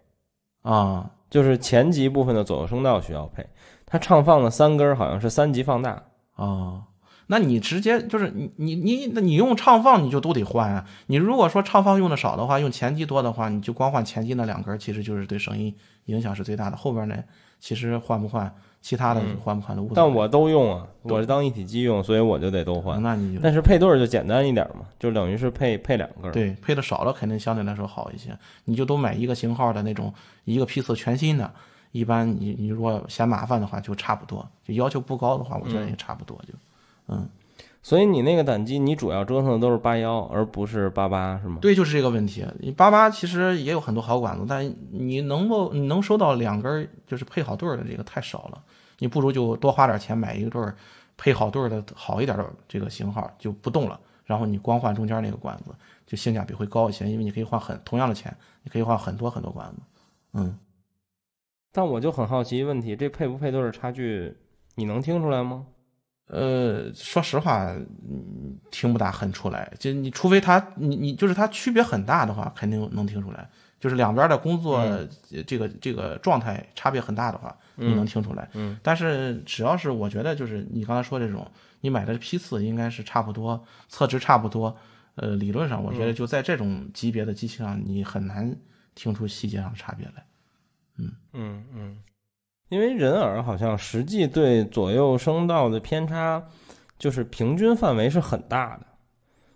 啊，就是前级部分的左右声道需要配，它唱放的三根好像是三级放大。啊，那你直接就是你你你那你用唱放你就都得换啊。你如果说唱放用的少的话，用前级多的话，你就光换前级那两根，其实就是对声音影响是最大的。后边呢，其实换不换，其他的嗯换不换都无所谓。但我都用啊，我是当一体机用，所以我就得都换。那你就但是配对儿就简单一点嘛，就等于是配配两根儿。对配的少了，肯定相对来说好一些。你就都买一个型号的那种一个批次全新的，一般你你如果嫌麻烦的话，就差不多。就要求不高的话，我觉得也差不多就，嗯。所以你那个胆机，你主要折腾的都是八幺，而不是八八，是吗？对，就是这个问题。你八八其实也有很多好管子，但你能够你能收到两根儿就是配好对儿的这个太少了。你不如就多花点钱买一对儿配好对儿的好一点的这个型号就不动了，然后你光换中间那个管子，就性价比会高一些，因为你可以换很同样的钱，你可以换很多很多管子。嗯，但我就很好奇问题，这配不配对的差距，你能听出来吗？呃，说实话，嗯听不大很出来。就你除非它，你你就是它区别很大的话，肯定能听出来。就是两边的工作、这个这个状态差别很大的话，你能听出来。嗯但是只要是我觉得，就是你刚才说这种，你买的批次应该是差不多，测值差不多。呃，理论上我觉得嗯就在这种级别的机器上，你很难听出细节上的差别来。嗯嗯嗯，因为人耳好像实际对左右声道的偏差，就是平均范围是很大的，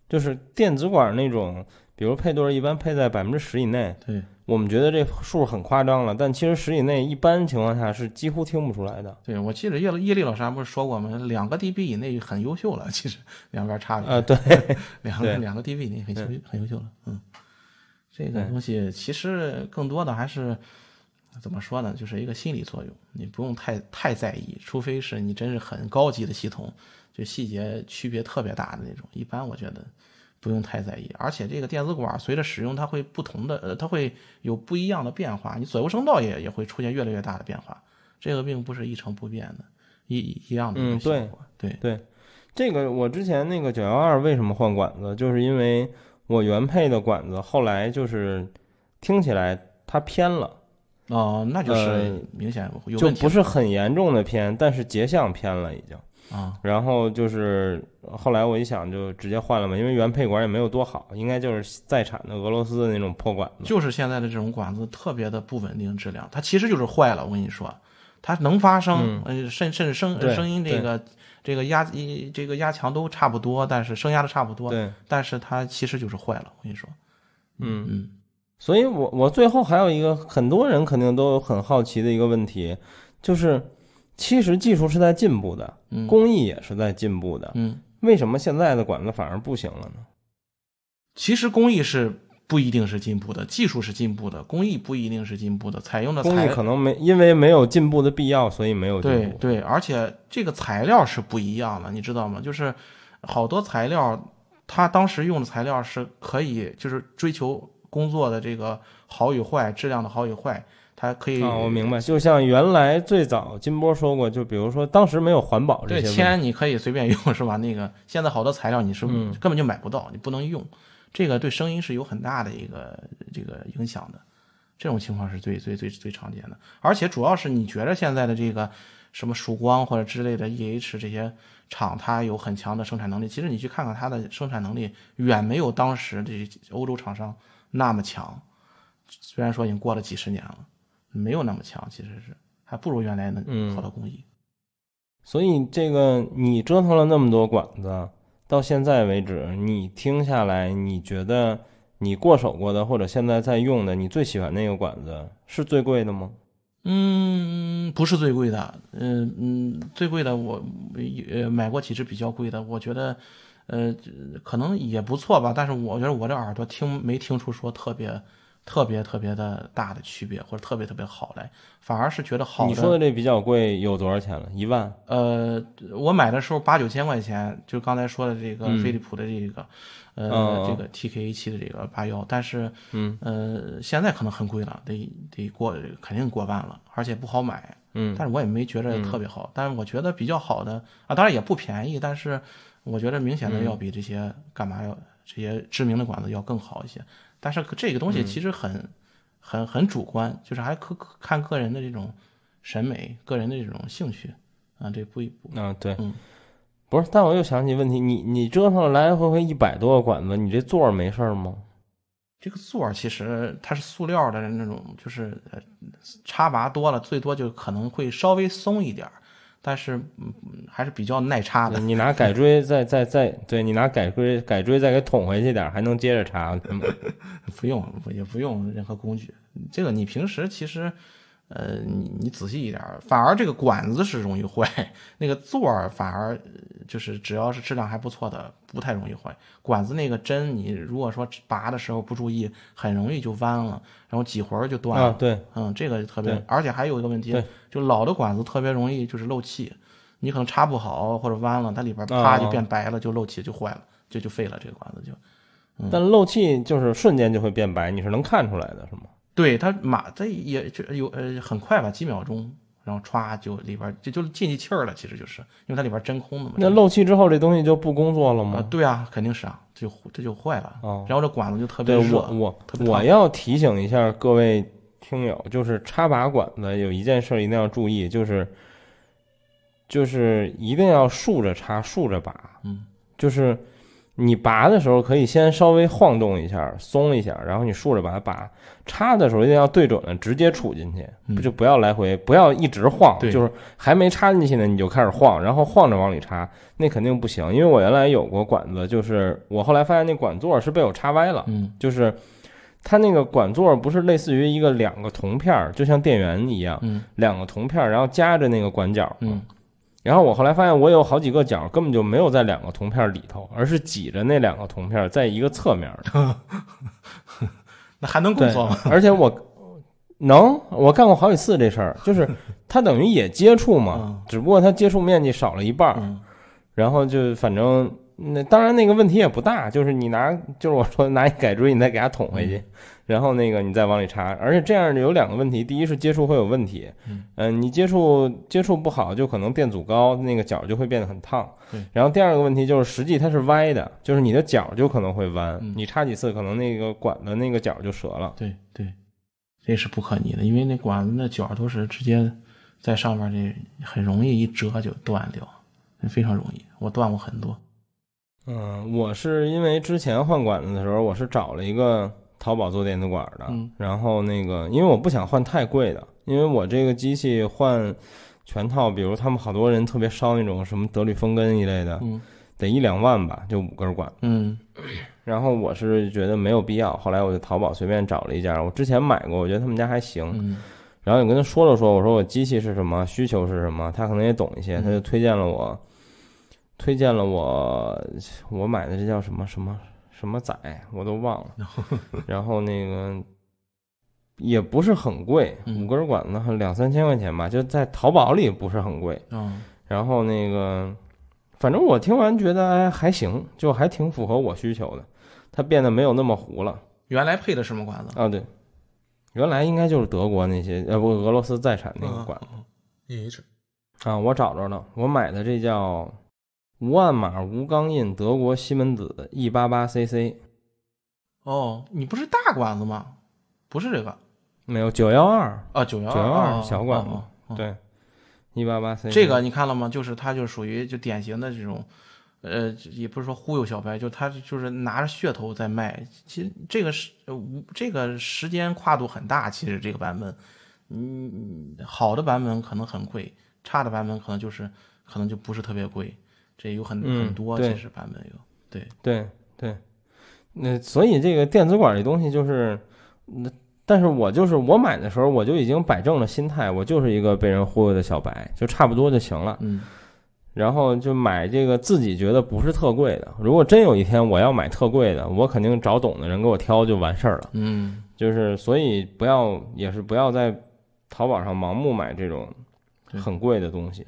就是电子管那种，比如配对一般配在百分之十以内，对，我们觉得这数很夸张了，但其实十以内一般情况下是几乎听不出来的。对，我记得叶叶丽老师不是说过吗？两个 dB 以内很优秀了，其实两边差别。啊对 两个两个 dB 以内很优对很优秀了。嗯，这个东西其实更多的还是怎么说呢？就是一个心理作用，你不用太太在意，除非是你真是很高级的系统，就细节区别特别大的那种。一般我觉得不用太在意。而且这个电子管随着使用，它会不同的，呃，它会有不一样的变化。你左右声道也也会出现越来越大的变化，这个并不是一成不变的，一一样的一嗯，个效对果。对对，这个我之前那个九幺二为什么换管子，就是因为我原配的管子后来就是听起来它偏了。哦，那就是呃明显有就问题不是很严重的偏，但是节相偏了已经。啊，然后就是后来我一想就直接换了嘛，因为原配管也没有多好，应该就是在产的俄罗斯的那种破管子。就是现在的这种管子特别的不稳定质量，它其实就是坏了。我跟你说，它能发声，呃，甚甚至声声音这个这个压一这个压强都差不多，但是声压的差不多，对，但是它其实就是坏了。我跟你说，嗯嗯，所以我我最后还有一个很多人肯定都很好奇的一个问题，就是其实技术是在进步的，嗯工艺也是在进步的，嗯，为什么现在的管子反而不行了呢？其实工艺是不一定是进步的，技术是进步的，工艺不一定是进步的，采用的工艺材可能没因为没有进步的必要，所以没有进步。对对，而且这个材料是不一样的，你知道吗？就是好多材料，他当时用的材料是可以，就是追求工作的这个好与坏，质量的好与坏，它可以。啊，我明白。就像原来最早金波说过，就比如说当时没有环保这些。对，铅你可以随便用是吧？那个现在好多材料你是根本就买不到，你不能用。这个对声音是有很大的一个这个影响的。这种情况是最最最最常见的。而且主要是你觉得现在的这个什么曙光或者之类的 EH 这些厂，它有很强的生产能力。其实你去看看它的生产能力，远没有当时这欧洲厂商那么强。虽然说已经过了几十年了。没有那么强，其实是还不如原来那好的工艺。所以这个你折腾了那么多管子，到现在为止，你听下来，你觉得你过手过的或者现在在用的，你最喜欢那个管子是最贵的吗？嗯，不是最贵的。嗯嗯，最贵的我呃买过几只比较贵的，我觉得呃可能也不错吧。但是我觉得我这耳朵听没听出说特别。特别特别的大的区别，或者特别特别好来，反而是觉得好。你说的这比较贵，有多少钱了？一万？呃，我买的时候八九千块钱，就刚才说的这个飞利浦的这个，呃，这个 TKA 七的这个八幺，但是，嗯，呃，现在可能很贵了，得得过肯定过万了，而且不好买。嗯，但是我也没觉得特别好，但是我觉得比较好的啊，当然也不便宜，但是我觉得明显的要比这些干嘛要这些知名的馆子要更好一些。但是这个东西其实很、很、很主观，就是还可看个人的这种审美、个人的这种兴趣啊，这不一不啊，对，嗯，不是，但我又想起问题，你你折腾了来来回回一百多个管子，你这座没事吗？这个座其实它是塑料的那种，就是插拔多了，最多就可能会稍微松一点儿。但是，嗯，还是比较耐插的。你拿改锥再再再，对你拿改锥 改锥再给捅回去点，还能接着插。不用，也不用任何工具。这个你平时其实。呃，你你仔细一点，反而这个管子是容易坏，那个座儿反而就是只要是质量还不错的，不太容易坏。管子那个针，你如果说拔的时候不注意，很容易就弯了，然后几回就断了。对，嗯，这个特别，而且还有一个问题，就老的管子特别容易就是漏气，你可能插不好或者弯了，它里边啪就变白了，就漏气就坏了，就就废了，这个管子就。但漏气就是瞬间就会变白，你是能看出来的，是吗？对它马，它也就有呃很快吧，几秒钟，然后歘就里边就就进去气儿了，其实就是因为它里边真空的嘛。那漏气之后这东西就不工作了吗？啊，对啊，肯定是啊，就这就坏了。哦，然后这管子就特别热。我我我要提醒一下各位听友，就是插拔管子有一件事一定要注意，就是就是一定要竖着插，竖着拔。嗯，就是。你拔的时候可以先稍微晃动一下，松一下，然后你竖着把它拔。插的时候一定要对准了，直接杵进去，不就不要来回，不要一直晃，就是还没插进去呢，你就开始晃，然后晃着往里插，那肯定不行。因为我原来有过管子，就是我后来发现那管座是被我插歪了，嗯，就是它那个管座不是类似于一个两个铜片儿，就像电源一样，嗯，两个铜片儿，然后夹着那个管角，嗯。然后我后来发现，我有好几个角根本就没有在两个铜片里头，而是挤着那两个铜片在一个侧面。那还能工作吗？而且我能，我干过好几次这事儿，就是它等于也接触嘛，只不过它接触面积少了一半。然后就反正那当然那个问题也不大，就是你拿就是我说拿一改锥，你再给它捅回去。然后那个你再往里插，而且这样有两个问题，第一是接触会有问题，嗯，你接触接触不好，就可能电阻高，那个角就会变得很烫。然后第二个问题就是实际它是歪的，就是你的角就可能会弯，你插几次可能那个管的那个角就折了。对对，这是不可逆的，因为那管子那角都是直接在上面，这很容易一折就断掉，非常容易，我断过很多。嗯，我是因为之前换管子的时候，我是找了一个。淘宝做电子管的，然后那个，因为我不想换太贵的，因为我这个机器换全套，比如他们好多人特别烧那种什么德律风根一类的，得一两万吧，就五根管。嗯，然后我是觉得没有必要，后来我就淘宝随便找了一家，我之前买过，我觉得他们家还行。然后也跟他说了说，我说我机器是什么，需求是什么，他可能也懂一些，他就推荐了我，推荐了我，我买的这叫什么什么。什么仔我都忘了，然后那个也不是很贵，五根管子两三千块钱吧，就在淘宝里不是很贵。嗯，然后那个反正我听完觉得哎还行，就还挺符合我需求的，它变得没有那么糊了。原来配的什么管子？啊对，原来应该就是德国那些呃不俄罗斯在产那个管子。EH 啊，我找着了，我买的这叫无暗码无钢印德国西门子 E 八八 CC。哦，你不是大管子吗？不是这个，没有九幺二啊，九幺九幺二小管子，哦哦、对，一八八 CC。这个你看了吗？就是它就属于就典型的这种，呃，也不是说忽悠小白，就他就是拿着噱头在卖。其实这个是无这个时间跨度很大，其实这个版本，嗯，好的版本可能很贵，差的版本可能就是可能就不是特别贵。这有很、嗯、很多其实版本有，对对对。那所以这个电子管这东西就是，那但是我就是我买的时候我就已经摆正了心态，我就是一个被人忽悠的小白，就差不多就行了。嗯。然后就买这个自己觉得不是特贵的。如果真有一天我要买特贵的，我肯定找懂的人给我挑就完事儿了。嗯。就是所以不要也是不要在淘宝上盲目买这种很贵的东西。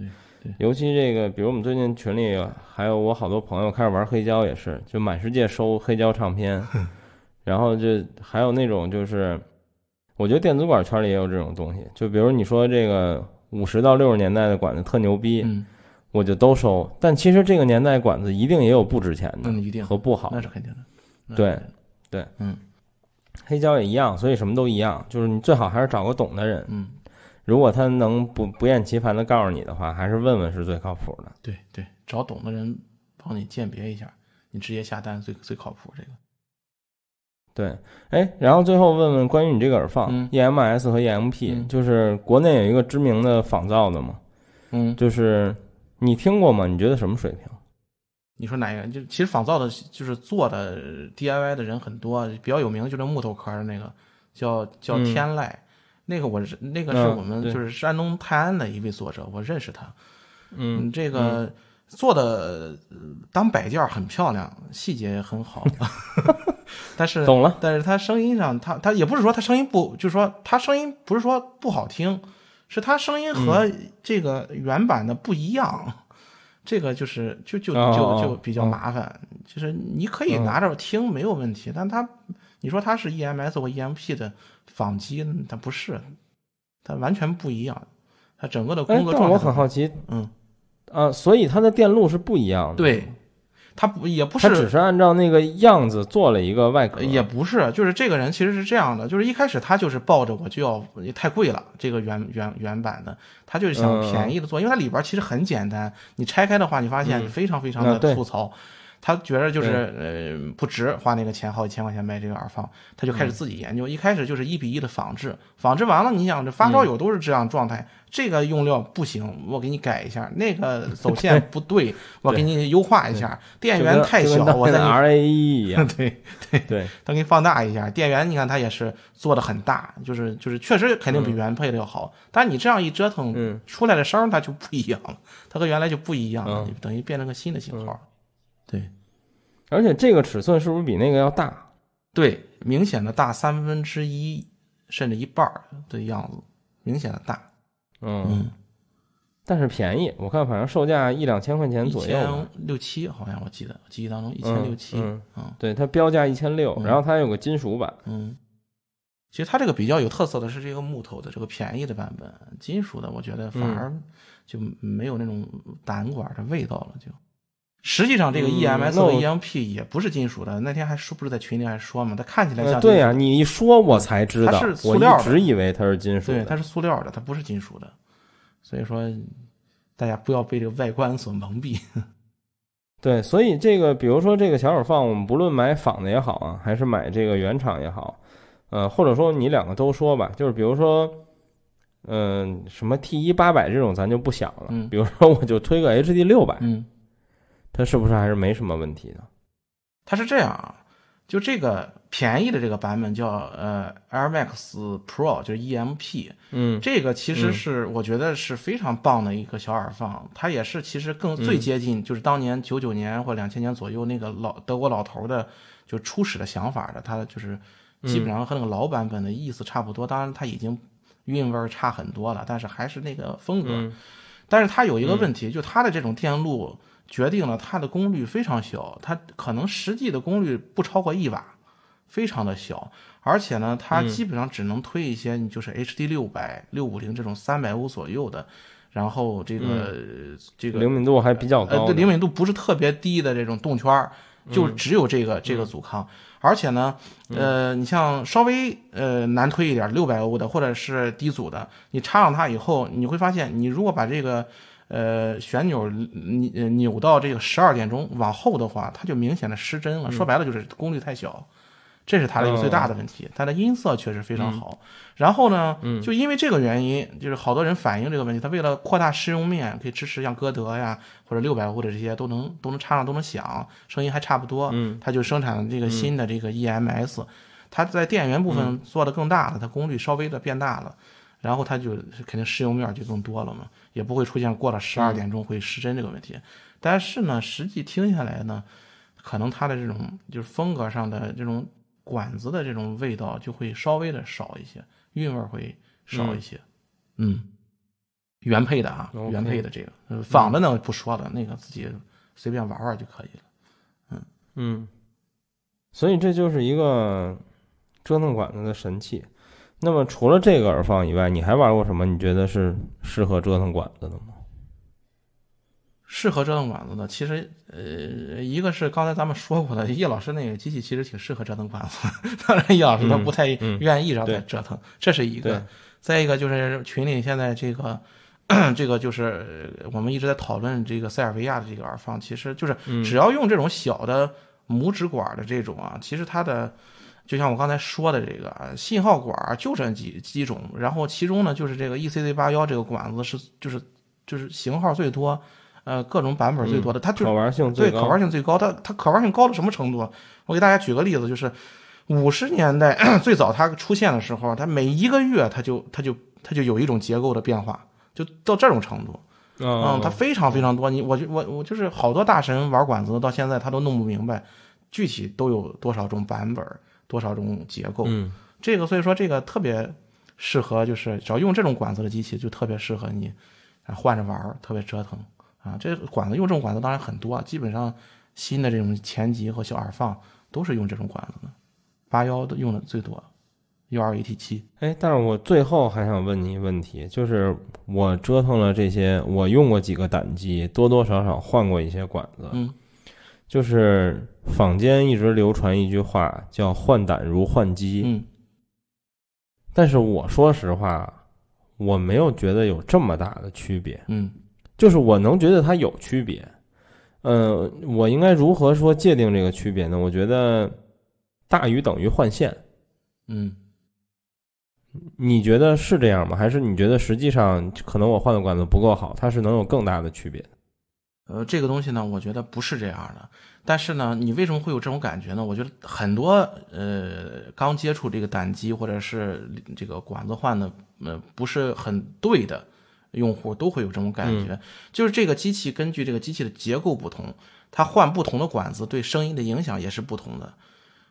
尤其这个，比如我们最近群里还有我好多朋友开始玩黑胶，也是就满世界收黑胶唱片，然后就还有那种就是，我觉得电子管圈里也有这种东西，就比如你说这个五十到六十年代的管子特牛逼，嗯、我就都收。但其实这个年代管子一定也有不值钱的，嗯，一定。和不好，那是肯定的。对对，嗯，黑胶也一样，所以什么都一样，就是你最好还是找个懂的人，嗯。如果他能不不厌其烦的告诉你的话，还是问问是最靠谱的。对对，找懂的人帮你鉴别一下，你直接下单最最靠谱。这个。对，哎，然后最后问问关于你这个耳放、嗯、EMS 和 EMP，、嗯、就是国内有一个知名的仿造的嘛，嗯，就是你听过吗？你觉得什么水平？你说哪一个？就其实仿造的，就是做的 DIY 的人很多，比较有名的就是木头壳的那个，叫叫天籁。嗯那个我那个是我们就是山东泰安的一位作者，我认识他。嗯，这个做的当摆件很漂亮，细节也很好。但是懂了，但是他声音上，他他也不是说他声音不，就是说他声音不是说不好听，是他声音和这个原版的不一样。嗯、这个就是就就就就比较麻烦。哦、就是你可以拿着听没有问题，嗯、但他你说它是 EMS 或 EMP 的。仿机，它不是，它完全不一样，它整个的工作状态。我很好奇，嗯，啊，所以它的电路是不一样的。对，它不也不是，它只是按照那个样子做了一个外壳。也不是，就是这个人其实是这样的，就是一开始他就是抱着我就要太贵了，这个原原原版的，他就是想便宜的做，嗯、因为它里边其实很简单，你拆开的话，你发现非常非常嗯的粗糙。他觉得就是呃不值花那个钱，好几千块钱买这个耳放，他就开始自己研究。嗯、一开始就是一比一的仿制，仿制完了，你想这发烧友都是这样状态，嗯、这个用料不行，我给你改一下；那个走线不对，我给你优化一下；电源太小，我再 RAE 一样。对对。对，他给你放大一下。电源你看它也是做的很大，就是就是确实肯定比原配的要好。但是你这样一折腾，嗯，出来的声它就不一样了，它和原来就不一样了，嗯、等于变成个新的型号。对。而且这个尺寸是不是比那个要大？对，明显的大三分之一甚至一半的样子，明显的大。嗯，嗯但是便宜，我看反正售价一两千块钱左右，一千六七好像我记得记忆当中一千六七。嗯，对，它标价一千六，然后它有个金属版。嗯，其实它这个比较有特色的是这个木头的这个便宜的版本，金属的我觉得反而就没有那种胆管的味道了，就。实际上，这个 EMS 和 EMP 也不是金属的。那天还说不是在群里还说嘛？它看起来像。对呀，你一说我才知道。它是塑料我一直以为它是金属对，它是塑料的，它不是金属的。所以说，大家不要被这个外观所蒙蔽。对，所以这个，比如说这个小耳放，我们不论买仿的也好啊，还是买这个原厂也好，呃，或者说你两个都说吧，就是比如说。嗯，什么 T 一八百这种咱就不想了。嗯，比如说我就推个 HD 六百，嗯，它是不是还是没什么问题的？它是这样啊，就这个便宜的这个版本叫呃 Air Max Pro，就是 EMP，嗯，这个其实是我觉得是非常棒的一个小耳放，它也是其实更最接近就是当年九九年或两千年左右那个老德国老头的就初始的想法的，它就是基本上和那个老版本的意思差不多，当然它已经。韵味差很多了，但是还是那个风格。嗯、但是它有一个问题，嗯、就它的这种电路决定了它的功率非常小，它可能实际的功率不超过一瓦，非常的小，而且呢，它嗯。基本上只能推一些你就是 HD 六百、六五零这种三百欧左右的，然后这个、这个嗯灵敏度还比较高呃，对，灵敏度不是特别低的这种动圈儿，就嗯只有这个、这个阻抗。而且呢，呃，你像稍微呃难推一点，六百欧的或者是低阻的，你插上它以后，你会发现，你如果把这个呃旋钮扭到这个十二点钟往后的话，它就明显的失真了。嗯说白了就是功率太小。这是它的一个最大的问题，它的音色确实非常好。然后呢，嗯就因为这个原因，就是好多人反映这个问题，他为了扩大适用面，可以支持像歌德呀或者六百或者这些都能都能插上都能响，声音还差不多。嗯他就生产了这个新的这个 EMS，、它在电源部分嗯做的更大了，它功率稍微的变大了，然后它就肯定适用面就更多了嘛，也不会出现过了十二嗯点钟会失真这个问题。但是呢，实际听下来呢，可能它的这种就是风格上的这种管子的这种味道就会稍微的少一些，韵味儿会少一些。嗯，原配的啊原配的这个，呃仿的呢不说了，那个自己随便玩玩就可以了。嗯嗯，所以这就是一个折腾管子的神器。那么除了这个耳放以外，你还玩过什么？你觉得是适合折腾管子的吗？适合折腾管子的，其实呃，一个是刚才咱们说过的，叶老师那个机器其实挺适合折腾管子，当然叶老师他不太愿意让他折腾，这是一个。再一个就是群里现在这个 这个就是呃我们一直在讨论这个塞尔维亚的这个耳放，其实就是嗯只要用这种小的拇指管的这种啊，其实它的就像我刚才说的这个啊信号管就这几几种，然后其中呢就是这个 ECC 八幺这个管子是就是就是型号最多。呃，各种版本最多的，嗯它就可玩性最高对可玩性最高。它它可玩性高到什么程度？我给大家举个例子，就是五十年代 最早它出现的时候，它每一个月它就它就它就有一种结构的变化，就到这种程度。嗯嗯，它非常非常多。你我就我我就是好多大神玩管子到现在他都弄不明白，具体都有多少种版本，多少种结构。嗯，这个所以说这个特别适合，就是只要用这种管子的机器，就特别适合你啊换着玩儿，特别折腾啊。这管子用这种管子当然很多，基本上新的这种前级和小耳放都是用这种管子的，八幺的用的最多，U 二 AT 七。哎，但是我最后还想问你一个问题，就是我折腾了这些，我用过几个胆机，多多少少换过一些管子。嗯，就是坊间一直流传一句话，叫“换胆如换鸡”。嗯，但是我说实话，我没有觉得有这么大的区别。嗯，就是我能觉得它有区别。呃，我应该如何说界定这个区别呢？我觉得大于等于换线。嗯，你觉得是这样吗？还是你觉得实际上可能我换的管子不够好，它是能有更大的区别的？呃，这个东西呢，我觉得不是这样的。但是呢，你为什么会有这种感觉呢？我觉得很多呃刚接触这个胆机或者是这个管子换的呃不是很对的用户都会有这种感觉，嗯就是这个机器根据这个机器的结构不同，它换不同的管子对声音的影响也是不同的。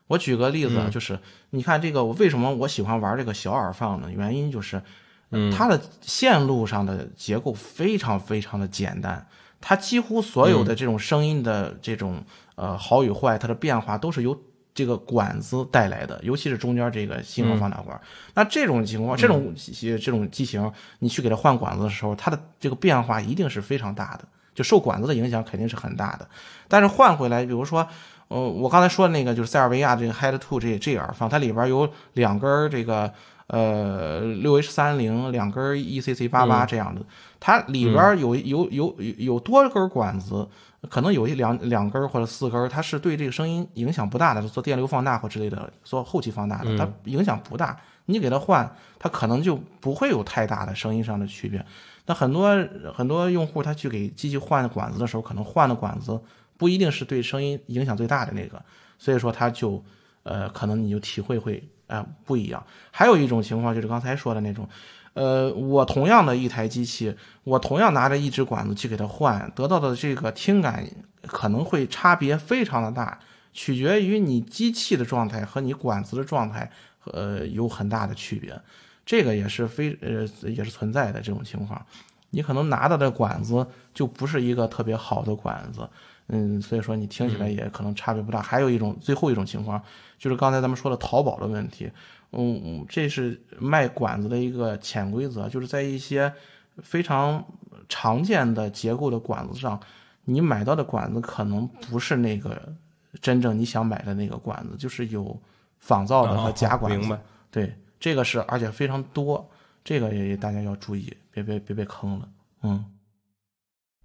我举个例子就是你看这个，我为什么我喜欢玩这个小耳放呢？原因就是，嗯它的线路上的结构非常非常的简单，它几乎所有的这种声音的这种呃好与坏，它的变化都是由这个管子带来的，尤其是中间这个信号放大管。那这种情况，这种这种机型，你去给它换管子的时候，它的这个变化一定是非常大的，就受管子的影响肯定是很大的。但是换回来，比如说。呃，我刚才说的那个就是塞尔维亚这个 Head Two 这这耳放，它里边有两根这个呃六 H 三零，两根 ECC 八八这样的，它里边有有有有有多根管子，可能有一两两根或者四根，它是对这个声音影响不大的，做电流放大或之类的，做后期放大的，它影响不大。你给它换，它可能就不会有太大的声音上的区别。那很多很多用户他去给机器换管子的时候，可能换的管子。不一定是对声音影响最大的那个，所以说它就，呃，可能你就体会会啊、呃、不一样。还有一种情况就是刚才说的那种，呃，我同样的一台机器，我同样拿着一支管子去给它换，得到的这个听感可能会差别非常的大，取决于你机器的状态和你管子的状态，呃，有很大的区别。这个也是非呃也是存在的这种情况。你可能拿到的管子就不是一个特别好的管子，嗯，所以说你听起来也可能差别不大。还有一种最后一种情况，就是刚才咱们说的淘宝的问题，嗯，这是卖管子的一个潜规则，就是在一些非常常见的结构的管子上，你买到的管子可能不是那个真正你想买的那个管子，就是有仿造的和假管子。明白？对，这个是而且非常多，这个也大家要注意，别别别被坑了。嗯，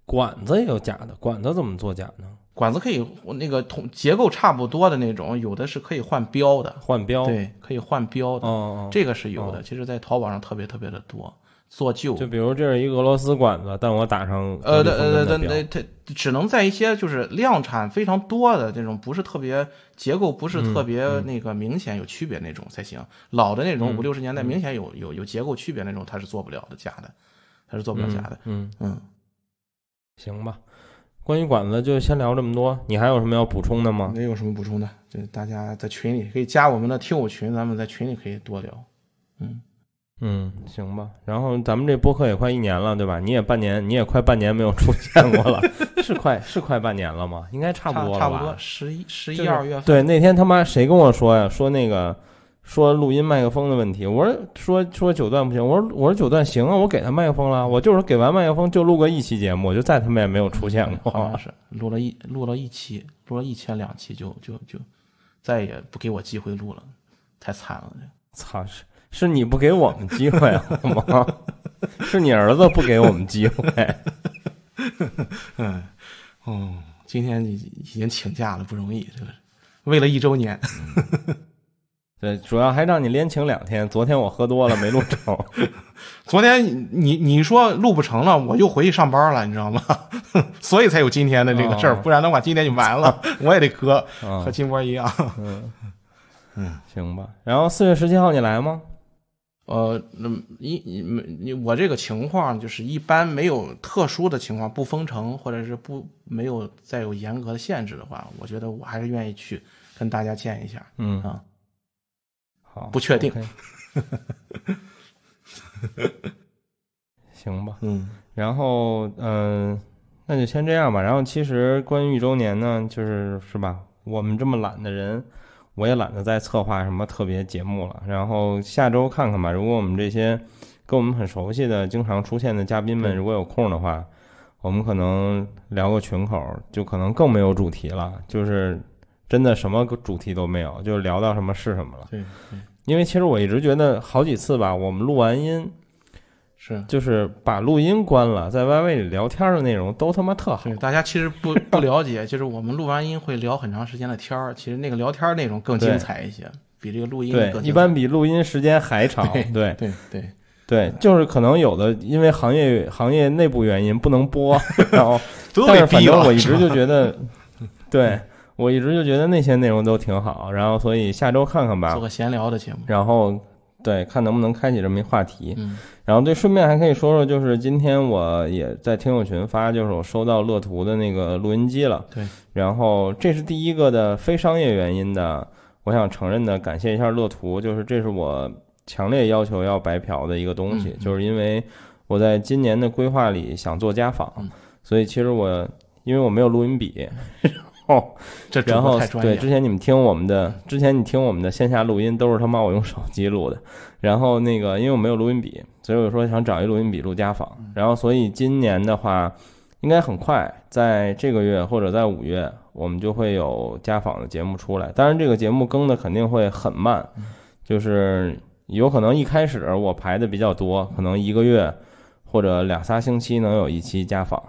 管子也有假的，管子怎么做假呢？管子可以那个同结构差不多的那种，有的是可以换标的，换标对，可以换标的，哦，这个是有的。其实，在淘宝上特别特别的多，做旧。就比如这是一俄罗斯管子，但我打上呃呃呃呃，它只能在一些就是量产非常多的这种，不是特别结构不是特别那个明显有区别那种才行。老的那种五六十年代明显有有有结构区别那种，它是做不了的，假的，它是做不了假的。嗯嗯，行吧。关于管子就先聊这么多，你还有什么要补充的吗？没有什么补充的，就大家在群里可以加我们的听友群，咱们在群里可以多聊。嗯嗯，行吧。然后咱们这播客也快一年了，对吧？你也半年，你也快半年没有出现过了，是快是快半年了吗？应该差不多了吧？差不多十一十一二月份。对，那天他妈谁跟我说呀？说那个。说录音麦克风的问题，我说说说九段不行，我说我说九段行啊，我给他麦克风了，我就是给完麦克风就录个一期节目，我就再他妈也没有出现过，好 像是录了一录了一期，录了一千两期就就就再也不给我机会录了，太惨了，这操是是你不给我们机会好吗？是你儿子不给我们机会，嗯 哦，今天已已经请假了，不容易，这个为了一周年。对，主要还让你连请两天。昨天我喝多了没录成，昨天你你说录不成了，我又回去上班了，你知道吗？所以才有今天的这个事儿，不然的话今天就完了，我也得磕，和金波一样。嗯嗯，行吧。然后四月十七号你来吗？呃，那一你你我这个情况就是一般没有特殊的情况，不封城或者是不没有再有严格的限制的话，我觉得我还是愿意去跟大家见一下。嗯啊。好，不确定，行吧，嗯，然后嗯，那就先这样吧。然后其实关于一周年呢，就是是吧，我们这么懒的人，我也懒得再策划什么特别节目了。然后下周看看吧，如果我们这些跟我们很熟悉的、经常出现的嘉宾们，如果有空的话，我们可能聊个群口，就可能更没有主题了，就是。真的什么主题都没有，就聊到什么是什么了。对，因为其实我一直觉得好几次吧，我们录完音是就是把录音关了，在 YY 里聊天的内容都他妈特好。大家其实不不了解，就是我们录完音会聊很长时间的天儿，其实那个聊天内容更精彩一些，比这个录音对一般比录音时间还长。对对对对，就是可能有的因为行业行业内部原因不能播，然后但是反正我一直就觉得 对。我一直就觉得那些内容都挺好，然后所以下周看看吧，做个闲聊的节目，然后对，看能不能开启这么一话题。嗯，然后对，顺便还可以说说，就是今天我也在听友群发，就是我收到乐图的那个录音机了。对，然后这是第一个的非商业原因的，我想承认的，感谢一下乐图，就是这是我强烈要求要白嫖的一个东西，就是因为我在今年的规划里想做家访，所以其实我因为我没有录音笔。哦，这然后对，之前你们听我们的，之前你听我们的线下录音都是他妈我用手机录的，然后那个因为我没有录音笔，所以我说想找一录音笔录家访，然后所以今年的话，应该很快，在这个月或者在五月，我们就会有家访的节目出来。当然，这个节目更的肯定会很慢，就是有可能一开始我排的比较多，可能一个月或者两仨星期能有一期家访，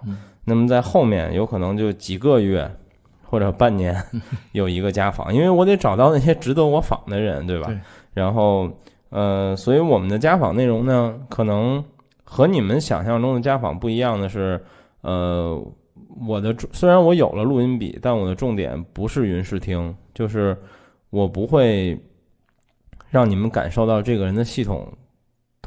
那么在后面有可能就几个月。或者半年 有一个家访，因为我得找到那些值得我访的人，对吧？然后，呃，所以我们的家访内容呢，可能和你们想象中的家访不一样的是，呃，我的虽然我有了录音笔，但我的重点不是云视听，就是我不会让你们感受到这个人的系统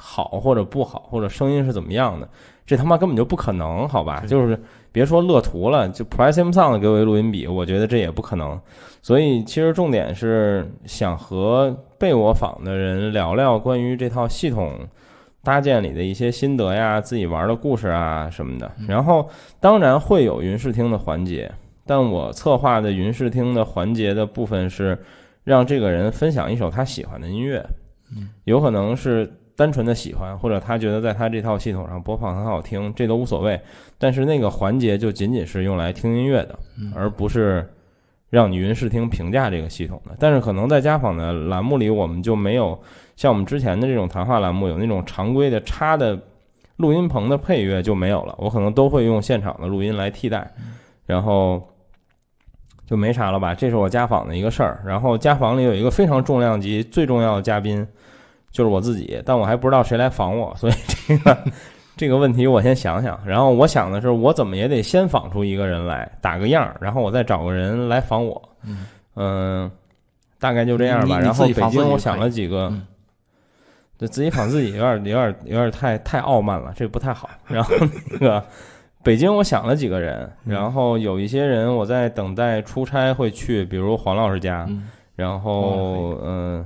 好或者不好，或者声音是怎么样的，这他妈根本就不可能，好吧？就是。别说乐图了，就 p r i c e Samsung 给我一录音笔，我觉得这也不可能。所以其实重点是想和被我访的人聊聊关于这套系统搭建里的一些心得呀、自己玩的故事啊什么的。然后当然会有云视听的环节，但我策划的云视听的环节的部分是让这个人分享一首他喜欢的音乐，有可能是单纯的喜欢，或者他觉得在他这套系统上播放很好听，这都无所谓。但是那个环节就仅仅是用来听音乐的，而不是。让你云视听评价这个系统的，但是可能在家访的栏目里，我们就没有像我们之前的这种谈话栏目有那种常规的插的录音棚的配乐就没有了。我可能都会用现场的录音来替代，然后就没啥了吧。这是我家访的一个事儿。然后家访里有一个非常重量级、最重要的嘉宾，就是我自己，但我还不知道谁来访我，所以这个。这个问题我先想想，然后我想的是，我怎么也得先仿出一个人来打个样，然后我再找个人来防我。嗯，大概就这样吧。然后北京我想了几个，就自己仿自己有点有点有点太太傲慢了，这不太好。然后那个北京我想了几个人，然后有一些人我在等待出差会去，比如黄老师家，然后嗯，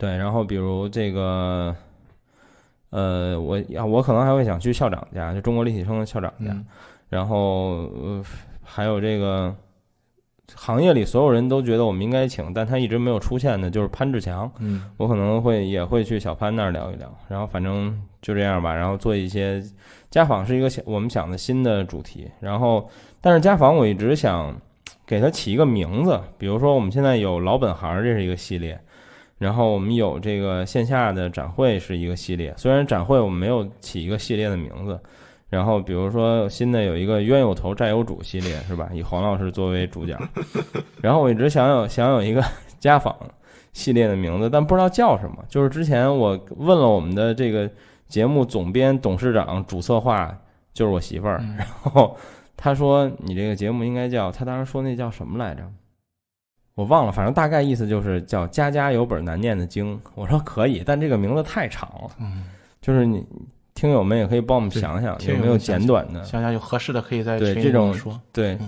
对，然后比如这个。呃，我呀，我可能还会想去校长家，就中国立体声的校长家，然后呃，还有这个行业里所有人都觉得我们应该请，但他一直没有出现的，就是潘志强。嗯，我可能会也会去小潘那儿聊一聊，然后反正就这样吧，然后做一些家访是一个我们想的新的主题，然后但是家访我一直想给它起一个名字，比如说我们现在有老本行，这是一个系列。然后我们有这个线下的展会是一个系列，虽然展会我们没有起一个系列的名字。然后比如说新的有一个冤有头债有主系列是吧？以黄老师作为主角。然后我一直想有想有一个 家访系列的名字，但不知道叫什么。就是之前我问了我们的这个节目总编、董事长、主策划，就是我媳妇儿，然后他说你这个节目应该叫，他当时说那叫什么来着？我忘了，反正大概意思就是叫“家家有本难念的经”。我说可以，但这个名字太长了。嗯，就是你听友们也可以帮我们想想有没有简短的，想想有合适的可以在对这种说对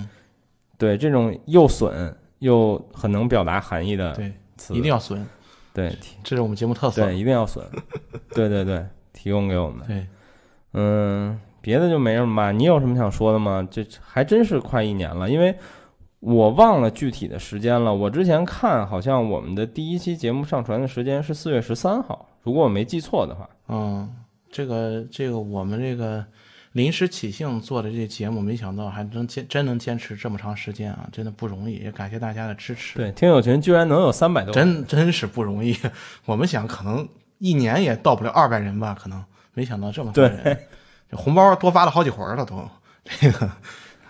对这种又损又很能表达含义的词，一定要损。对，这是我们节目特色。对，一定要损。对对对，提供给我们。对，嗯，别的就没什么吧？你有什么想说的吗？这还真是快一年了，因为。我忘了具体的时间了。我之前看好像我们的第一期节目上传的时间是四月十三号，如果我没记错的话。嗯，这个这个我们这个临时起兴做的这节目，没想到还能坚真能坚持这么长时间啊，真的不容易，也感谢大家的支持。对，听友群居然能有三百多，真真是不容易。我们想可能一年也到不了二百人吧，可能没想到这么多人，红包多发了好几回了都。这个。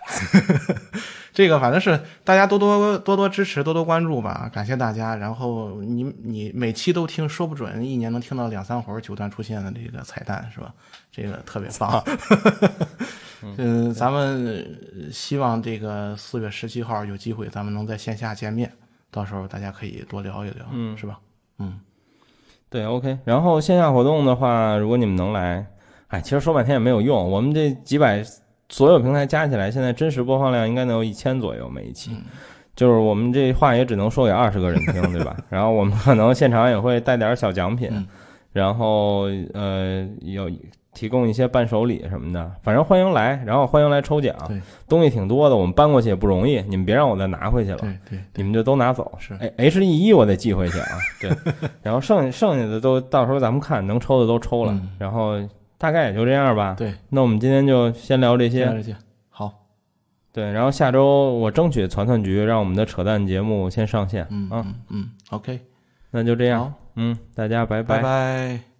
这个反正是大家多多多多支持，多多关注吧，感谢大家。然后你你每期都听，说不准一年能听到两三回九段出现的这个彩蛋，是吧？这个特别棒。嗯，咱们希望这个四月十七号有机会，咱们能在线下见面，到时候大家可以多聊一聊，嗯，是吧？嗯，对，OK。然后线下活动的话，如果你们能来，哎，其实说半天也没有用，我们这几百。所有平台加起来，现在真实播放量应该能有一千左右每一期，就是我们这话也只能说给二十个人听，对吧？然后我们可能现场也会带点小奖品，然后呃有提供一些伴手礼什么的，反正欢迎来，然后欢迎来抽奖，东西挺多的，我们搬过去也不容易，你们别让我再拿回去了，对对，你们就都拿走，是。哎 H E 一我得寄回去啊，对，然后剩剩下的都到时候咱们看能抽的都抽了，然后。大概也就这样吧。对，那我们今天就先聊这些。这些好。对，然后下周我争取团团局，让我们的扯淡节目先上线。嗯嗯嗯，OK，那就这样。嗯，大家拜拜拜。